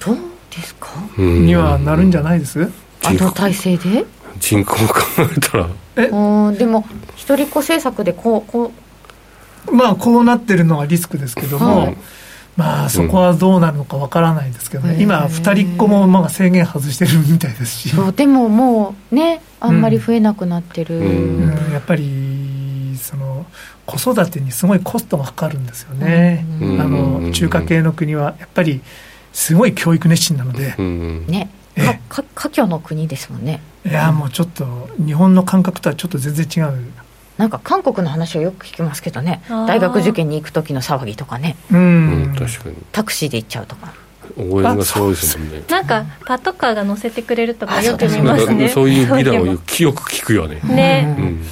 どうですか？うん。にはなるんじゃないです、あの体制で？人口を考えたら、うんでも一人っ子政策でこうこまあこうなってるのがリスクですけども、はい。まあそこはどうなるのかわからないですけどね、うん。今二人っ子もまあ制限外してるみたいですし、うそうでももうねあんまり増えなくなってる、うん。うん。やっぱりその子育てにすごいコストがかかるんですよね、うん。あの中華系の国はやっぱりすごい教育熱心なので、うん、ね。ええ。かか華僑の国ですもんね。いやもうちょっと日本の感覚とはちょっと全然違う、なんか韓国の話をよく聞きますけどね。大学受験に行く時の騒ぎとかね。うん。うん、確かに。タクシーで行っちゃうとか。応援がすごいですもんね。なんかパトカーが乗せてくれるとかあよく見ますね。そういう美談をよく記憶聞くよね。ばね。うんうん。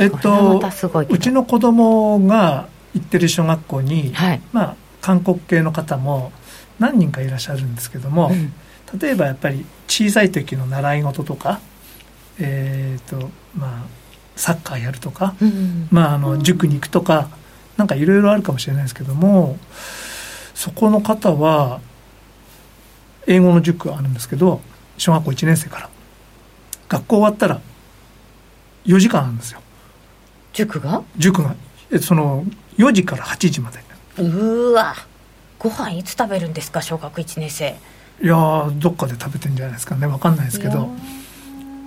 えっとうちの子供が行ってる小学校に、はい、まあ韓国系の方も何人かいらっしゃるんですけども、うん。例えばやっぱり小さい時の習い事とかえっ、とまあサッカーやるとか、うんまあ、あの塾に行くとかなんかいろいろあるかもしれないですけどもそこの方は英語の塾があるんですけど小学校1年生から。学校終わったら4時間あるんですよ塾が？塾が。えその4時から8時まで。うーわ。ご飯いつ食べるんですか？小学1年生。いやーどっかで食べてんじゃないですかね。分かんないですけど。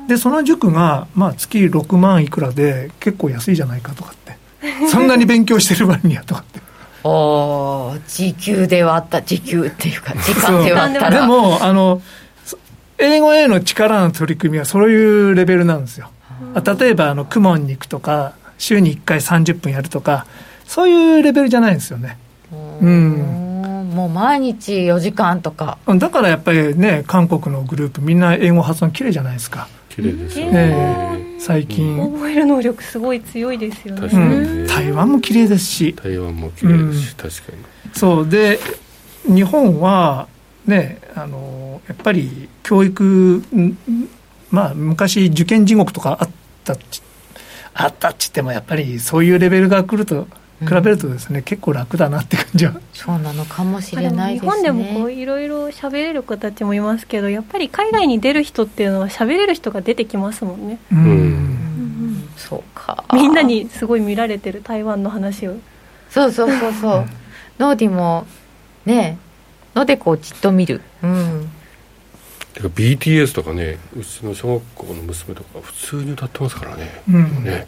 でその塾が、まあ、月6万いくらで結構安いじゃないかとかって。そんなに勉強してる割にはとかって。おー時給で割った。時給っていうか 時間で割ったら。でもあのそ英語への力の取り組みはそういうレベルなんですよ、あ例えばあのクモンに行くとか週に1回30分やるとかそういうレベルじゃないんですよね。うん。もう毎日4時間とか。だからやっぱりね韓国のグループみんな英語発音綺麗じゃないですか、綺麗ですよえね。え最近、覚える能力すごい強いですよね。うん、台湾も綺麗ですし。台湾も綺麗ですし、確かに。そう。で日本はねあのやっぱり教育んまあ昔受験地獄とかあったっちあったっちってもやっぱりそういうレベルが来ると比べるとですね、結構楽だなって感じは。そうなのかもしれないですね。日本でもこういろいろ喋れる子たちもいますけどやっぱり海外に出る人っていうのは喋れる人が出てきますもんね。うん、うん。そうか。みんなにすごい見られてる台湾の話を。そうそうそうそう。ノーディもねのでこうじっと見る。うん BTS とかね、うちの小学校の娘とか普通に歌ってますからね。うんね。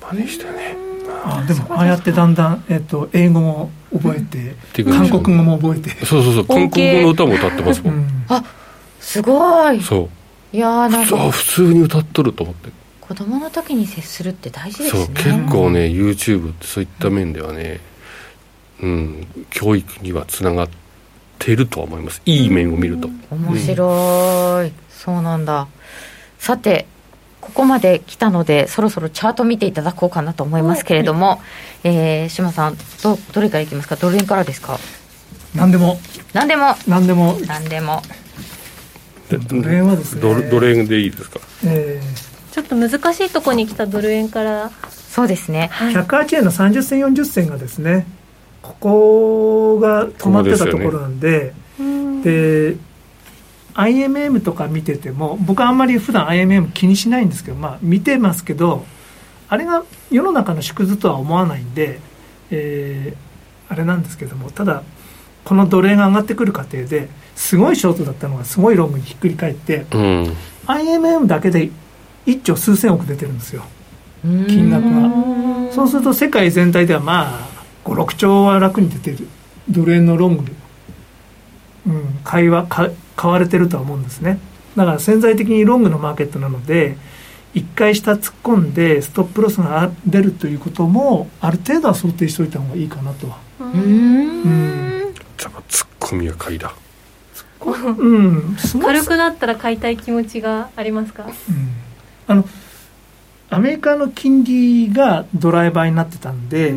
真似してね。あでもああやってだんだん、えっと英語も覚えて、てか韓国語も覚えて、そうそうそう、韓国語の歌も歌ってますも。うんんすごいそう。いやーなん普通あか普通に歌っとると思って。子供の時に接するって大事ですねそう、結構ね、YouTube ってそういった面ではね、うん、教育にはつながっているとは思います。いい面を見ると。面白い、そうなんだ。さてここまで来たのでそろそろチャート見ていただこうかなと思いますけれども、えー、島さんどどれからいきますか？ドル円からですか？何でも。何でも。何でも、何でも。ドル円はですね。ドルドル円でいいですか？えちょっと難しいとこに来たドル円から。そうですね。ー、108円の30銭40銭がですねここが止まってたところなんでうんで IMM とか見てても僕はあんまり普段 IMM 気にしないんですけどまあ見てますけどあれが世の中の縮図とは思わないんで、えーあれなんですけどもただこの奴隷が上がってくる過程ですごいショートだったのがすごいロングにひっくり返ってうん。IMM だけで1兆数千億出てるんですよ。金金額が。そうすると世界全体ではまあ56兆は楽に出てる。ドル円のロング、うん、買いはか買われてるとは思うんですね。だから潜在的にロングのマーケットなので一回下突っ込んでストップロスが出るということもある程度は想定しておいた方がいいかなとは。ううん。ん、じゃあツッコミは買いだ。うん、すごい軽くなったら買いたい気持ちがありますか？うん。あのアメリカの金利がドライバーになってたんで、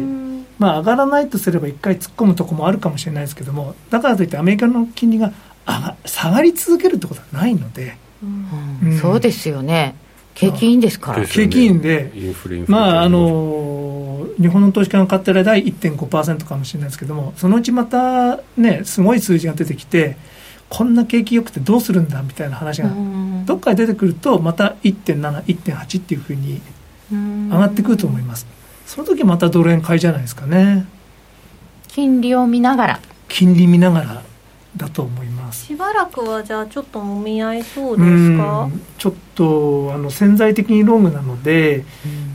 まあ、上がらないとすれば一回突っ込むところもあるかもしれないですけどもだからといってアメリカの金利が上が下がり続けるってことはないので、うん。うん、そうですよね。景気いいんですから、ね、景気いいんでまああの日本の投資家が買ってる間は1.5%かもしれないですけどもそのうちまたねすごい数字が出てきてこんな景気よくてどうするんだみたいな話がどっかで出てくるとまた1.7、1.8っていうふうに上がってくると思います。その時またドル円買いじゃないですかね。金利を見ながら。金利見ながらだと思います。しばらくはじゃあちょっと揉み合いそうですか？ちょっとあの潜在的にロングなので、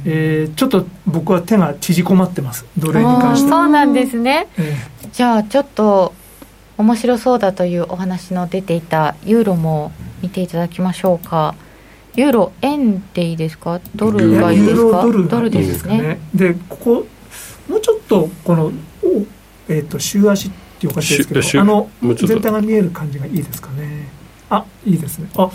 えー、ちょっと僕は手が縮こまってます。ドル円に関して。そうなんですね、えー、じゃあちょっと面白そうだというお話の出ていたユーロも見ていただきましょうかユーロ円でいいですか？ドルがいいですか？ドルですね。でここもうちょっとこの、えーと、週足っておかしいですけどあの全体が見える感じがいいですかね。あいいですね。あ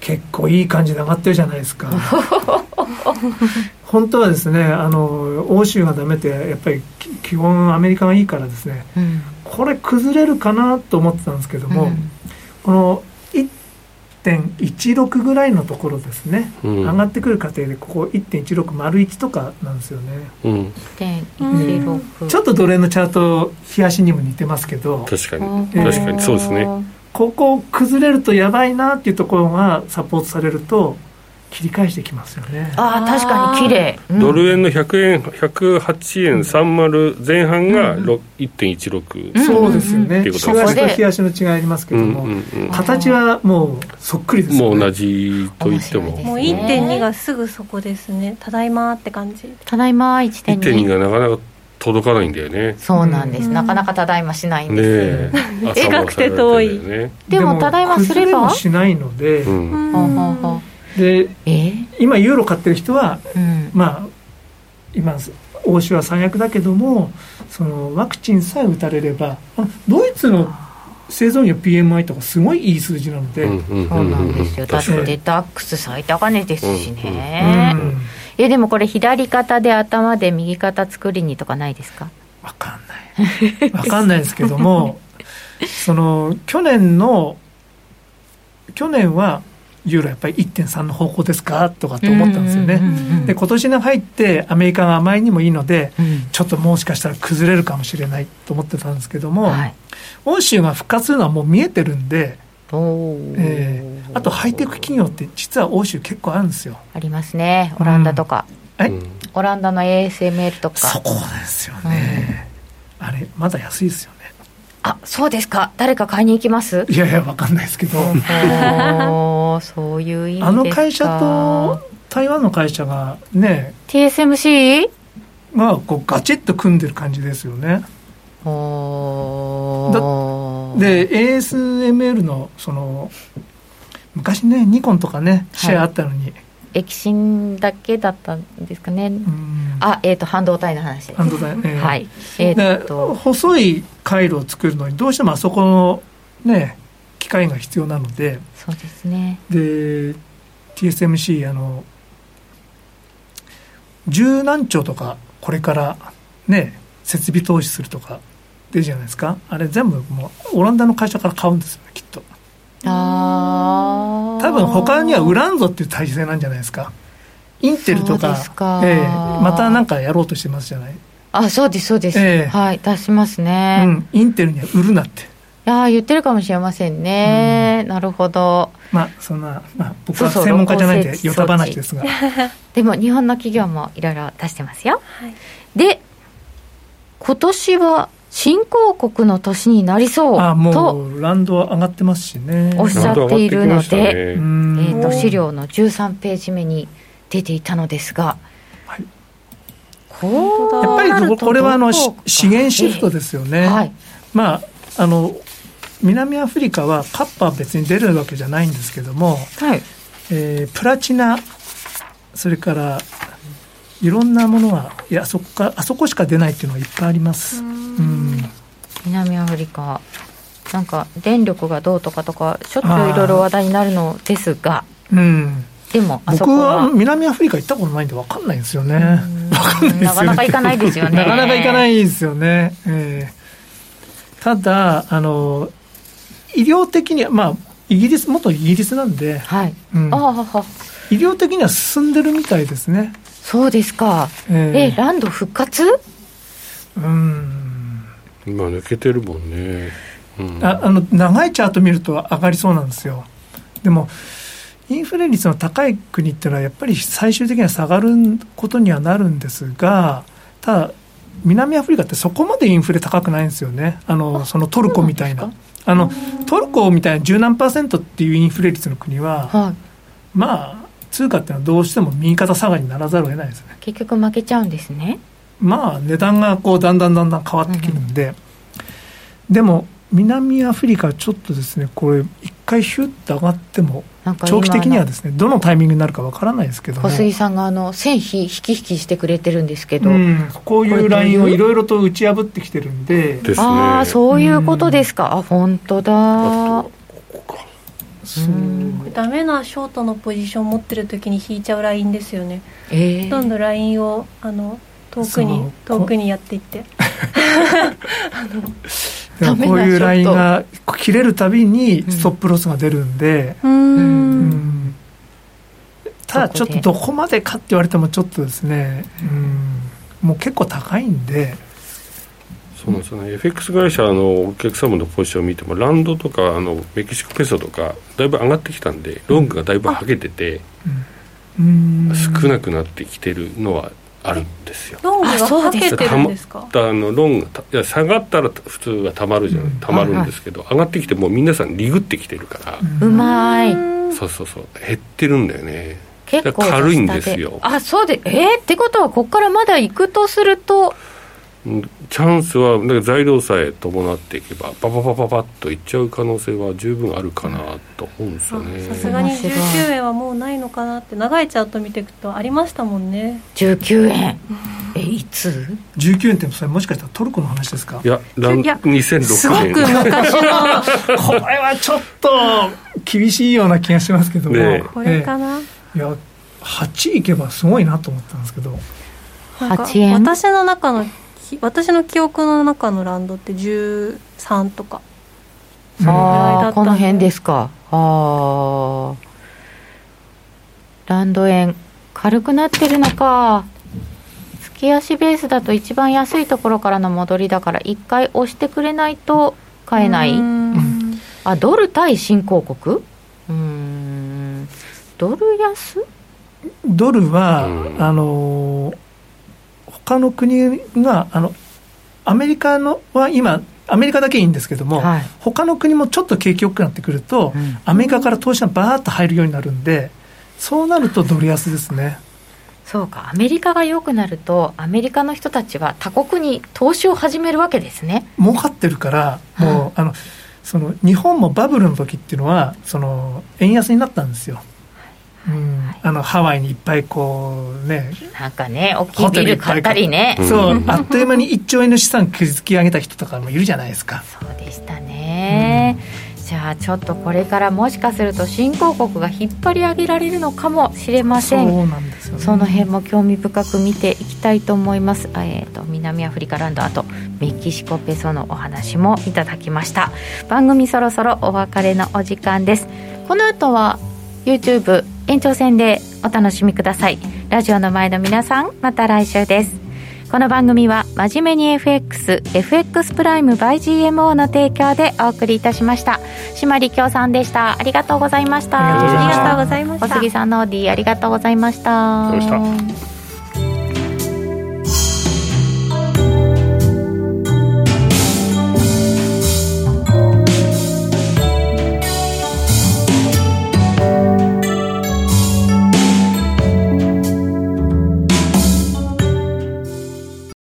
結構いい感じで上がってるじゃないですか。本当はですねあの欧州がダメってやっぱり基本アメリカがいいからですね、うん、これ崩れるかなと思ってたんですけども、うん、この1.16ぐらいのところですね、うん、上がってくる過程でここ1.16丸1とかなんですよね、うん、ちょっとドル円のチャート冷やしにも似てますけど。確かに、えー、確かにそうですね。ここ崩れるとやばいなっていうところがサポートされると切り返してきますよね。ああ確かに綺麗、うん、ドル円の100円108円30前半が1.16、うん、そうですよね。週足と日足の違いありますけども、うんうんうん、形はもうそっくりですね。もう同じと言っても、ね、もう1.2がすぐそこですね。ただいまって感じ。ただいま1.2 1.2がなかなか届かないんだよね。そうなんです、うん、なかなかただいましないんです、近く て遠い、ね、でもただいますれば？しないので、うん、うんで、今ユーロ買ってる人は、うん、まあ今欧州は最悪だけどもそのワクチンさえ打たれればドイツの製造業 PMI とかすごいいい数字なので、そうなんですよ。だってダックス最高値ですしね、うん。うん、えでもこれ左肩で頭で右肩作りにとかないですか？分かんない。分かんないですけどもその去年の去年はユーロやっぱり1.3の方向ですか？とかって思ったんですよね。で今年に入ってアメリカが甘いにもいいので、うん、ちょっともしかしたら崩れるかもしれないと思ってたんですけども、はい、欧州が復活するのはもう見えてるんで。えー、あとハイテク企業って実は欧州結構あるんですよ。ありますね。オランダとか、うん、オランダの ASML とか。そこですよね、うん、あれまだ安いですよねあそうですか。誰か買いに行きます？いやいや分かんないですけど。そういう意味あの会社と台湾の会社がね TSMC? がこうガチッと組んでる感じですよね。で ASML のその昔ねニコンとかねシェアあったのに、はい液芯だけだったんですかね、あえっ、ー、と半導体の話。半導体、えー、はい。えー、と。細い回路を作るのにどうしてもあそこのね機械が必要なので。そうですね。で TSMC あの十何兆とかこれからね設備投資するとかでじゃないですか。あれ全部もうオランダの会社から買うんですよねきっとあ多分他には売らんぞっていう体制なんじゃないですか。インテルとかか、えー、またなんかやろうとしてますじゃない。あそうですそうです、えー、はい出しますね、うん、インテルには売るなって。いや言ってるかもしれませんね、うん、なるほど。まあそんな、まあ、僕は専門家じゃないんでよた話ですが。でも日本の企業もいろいろ出してますよ、はい、で今年は新興国の年になりそうあもうランドは上がってますしね。おっしゃっているので、ね、えーと、資料の13ページ目に出ていたのですが、はい、こうやっぱりこれはあの資源シフトですよね、はい、まああの南アフリカはカッパは別に出るわけじゃないんですけども、はい。えー、プラチナそれからいろんなものはいやそこかあそこしか出ないっていうのがいっぱいあります。うん。南アフリカ。なんか電力がどうとかとかしょっちゅういろいろ話題になるのですが。うん。でも僕は南アフリカ行ったことないんで分かんないんですよね、なかなか行かないですよね。なかなか行かないですよね、えー、ただあの医療的にはまあイギリス元イギリスなんで、はい。うん、あ医療的には進んでるみたいですねそうですか。えー、えランド復活？うん。今抜けてるもんね、うん、ああの長いチャート見ると上がりそうなんですよ。でもインフレ率の高い国っていうのはやっぱり最終的には下がることにはなるんですがただ南アフリカってそこまでインフレ高くないんですよね。あのそのトルコみたいな。あのトルコみたいな十何パーセントっていうインフレ率の国は、はい、まあ通貨っていうのはどうしても右肩下がりにならざるを得ないですね。結局負けちゃうんですね。まあ値段がこうだんだんだんだん変わってくるんで、うん、でも南アフリカちょっとですねこれ一回ヒュッと上がっても長期的にはですねどのタイミングになるかわからないですけど小杉さんがあの線引き引きしてくれてるんですけど、うん、こういうラインをいろいろと打ち破ってきてるんで。で、ね、ああそういうことですか、うん、あ本当だダメなショートのポジション持ってる時に引いちゃうラインですよね、えー、どんどんラインをあの遠くに遠くにやっていって。こういうラインが切れるたびにストップロスが出るんで、うん、うん。ただちょっとどこまでかって言われてもちょっとですね、うん、もう結構高いんでそうですよね FX 会社のお客様のポジションを見てもランドとかあのメキシコペソとかだいぶ上がってきたんでロングがだいぶはげてて、うん、少なくなってきてるのはあるんですよ。ロングがはけてるんですか？あのロングいや下がったら普通はたまるじゃん、たまるんですけど、上がってきてもう皆さんリグってきてるから、うまい。そうそうそう。減ってるんだよね。結構軽いんですよ。あそうでえー、ってことはここからまだ行くとするとチャンスはなんか材料さえ伴っていけばパパパパパッといっちゃう可能性は十分あるかなと思うんですよね。さすがに19円はもうないのかなって長いチャート見ていくとありましたもんね。19円。えいつ？19円ってそれもしかしたらトルコの話ですか？いやラン2006年すごく昔の。これはちょっと厳しいような気がしますけども、ね、これかな、いや8いけばすごいなと思ったんですけど。8円？私の中の私の記憶の中のランドって13とか。ああこの辺ですか。ああランド円軽くなってるのか。月足ベースだと一番安いところからの戻りだから一回押してくれないと買えない。あドル対新興国？うん。ドル安？ドルはあのー他の国があのアメリカのは今アメリカだけいいんですけども、はい、他の国もちょっと景気よくなってくると、うん、アメリカから投資がバーッと入るようになるんでそうなるとドル安ですね。そうか。アメリカが良くなるとアメリカの人たちは他国に投資を始めるわけですね。儲かってるからもう、あのその日本もバブルの時っていうのはその円安になったんですよ。うん、あのハワイにいっぱいこうね。なんかね大きいビル買ったりね。そう、あっという間に1兆円の資産築き上げた人とかもいるじゃないですか。そうでしたね、うん、じゃあちょっとこれからもしかすると新興国が引っ張り上げられるのかもしれません。そうなんですよ、ね、その辺も興味深く見ていきたいと思います、えーと、と南アフリカランドあとメキシコペソのお話もいただきました。番組そろそろお別れのお時間です。この後は YouTube 延長戦でお楽しみください。ラジオの前の皆さんまた来週です。この番組は真面目に FXFX プライム by GMO の提供でお送りいたしました。島利京さんでした。ありがとうございました。ありがとうございました。小杉さんの D ありがとうございました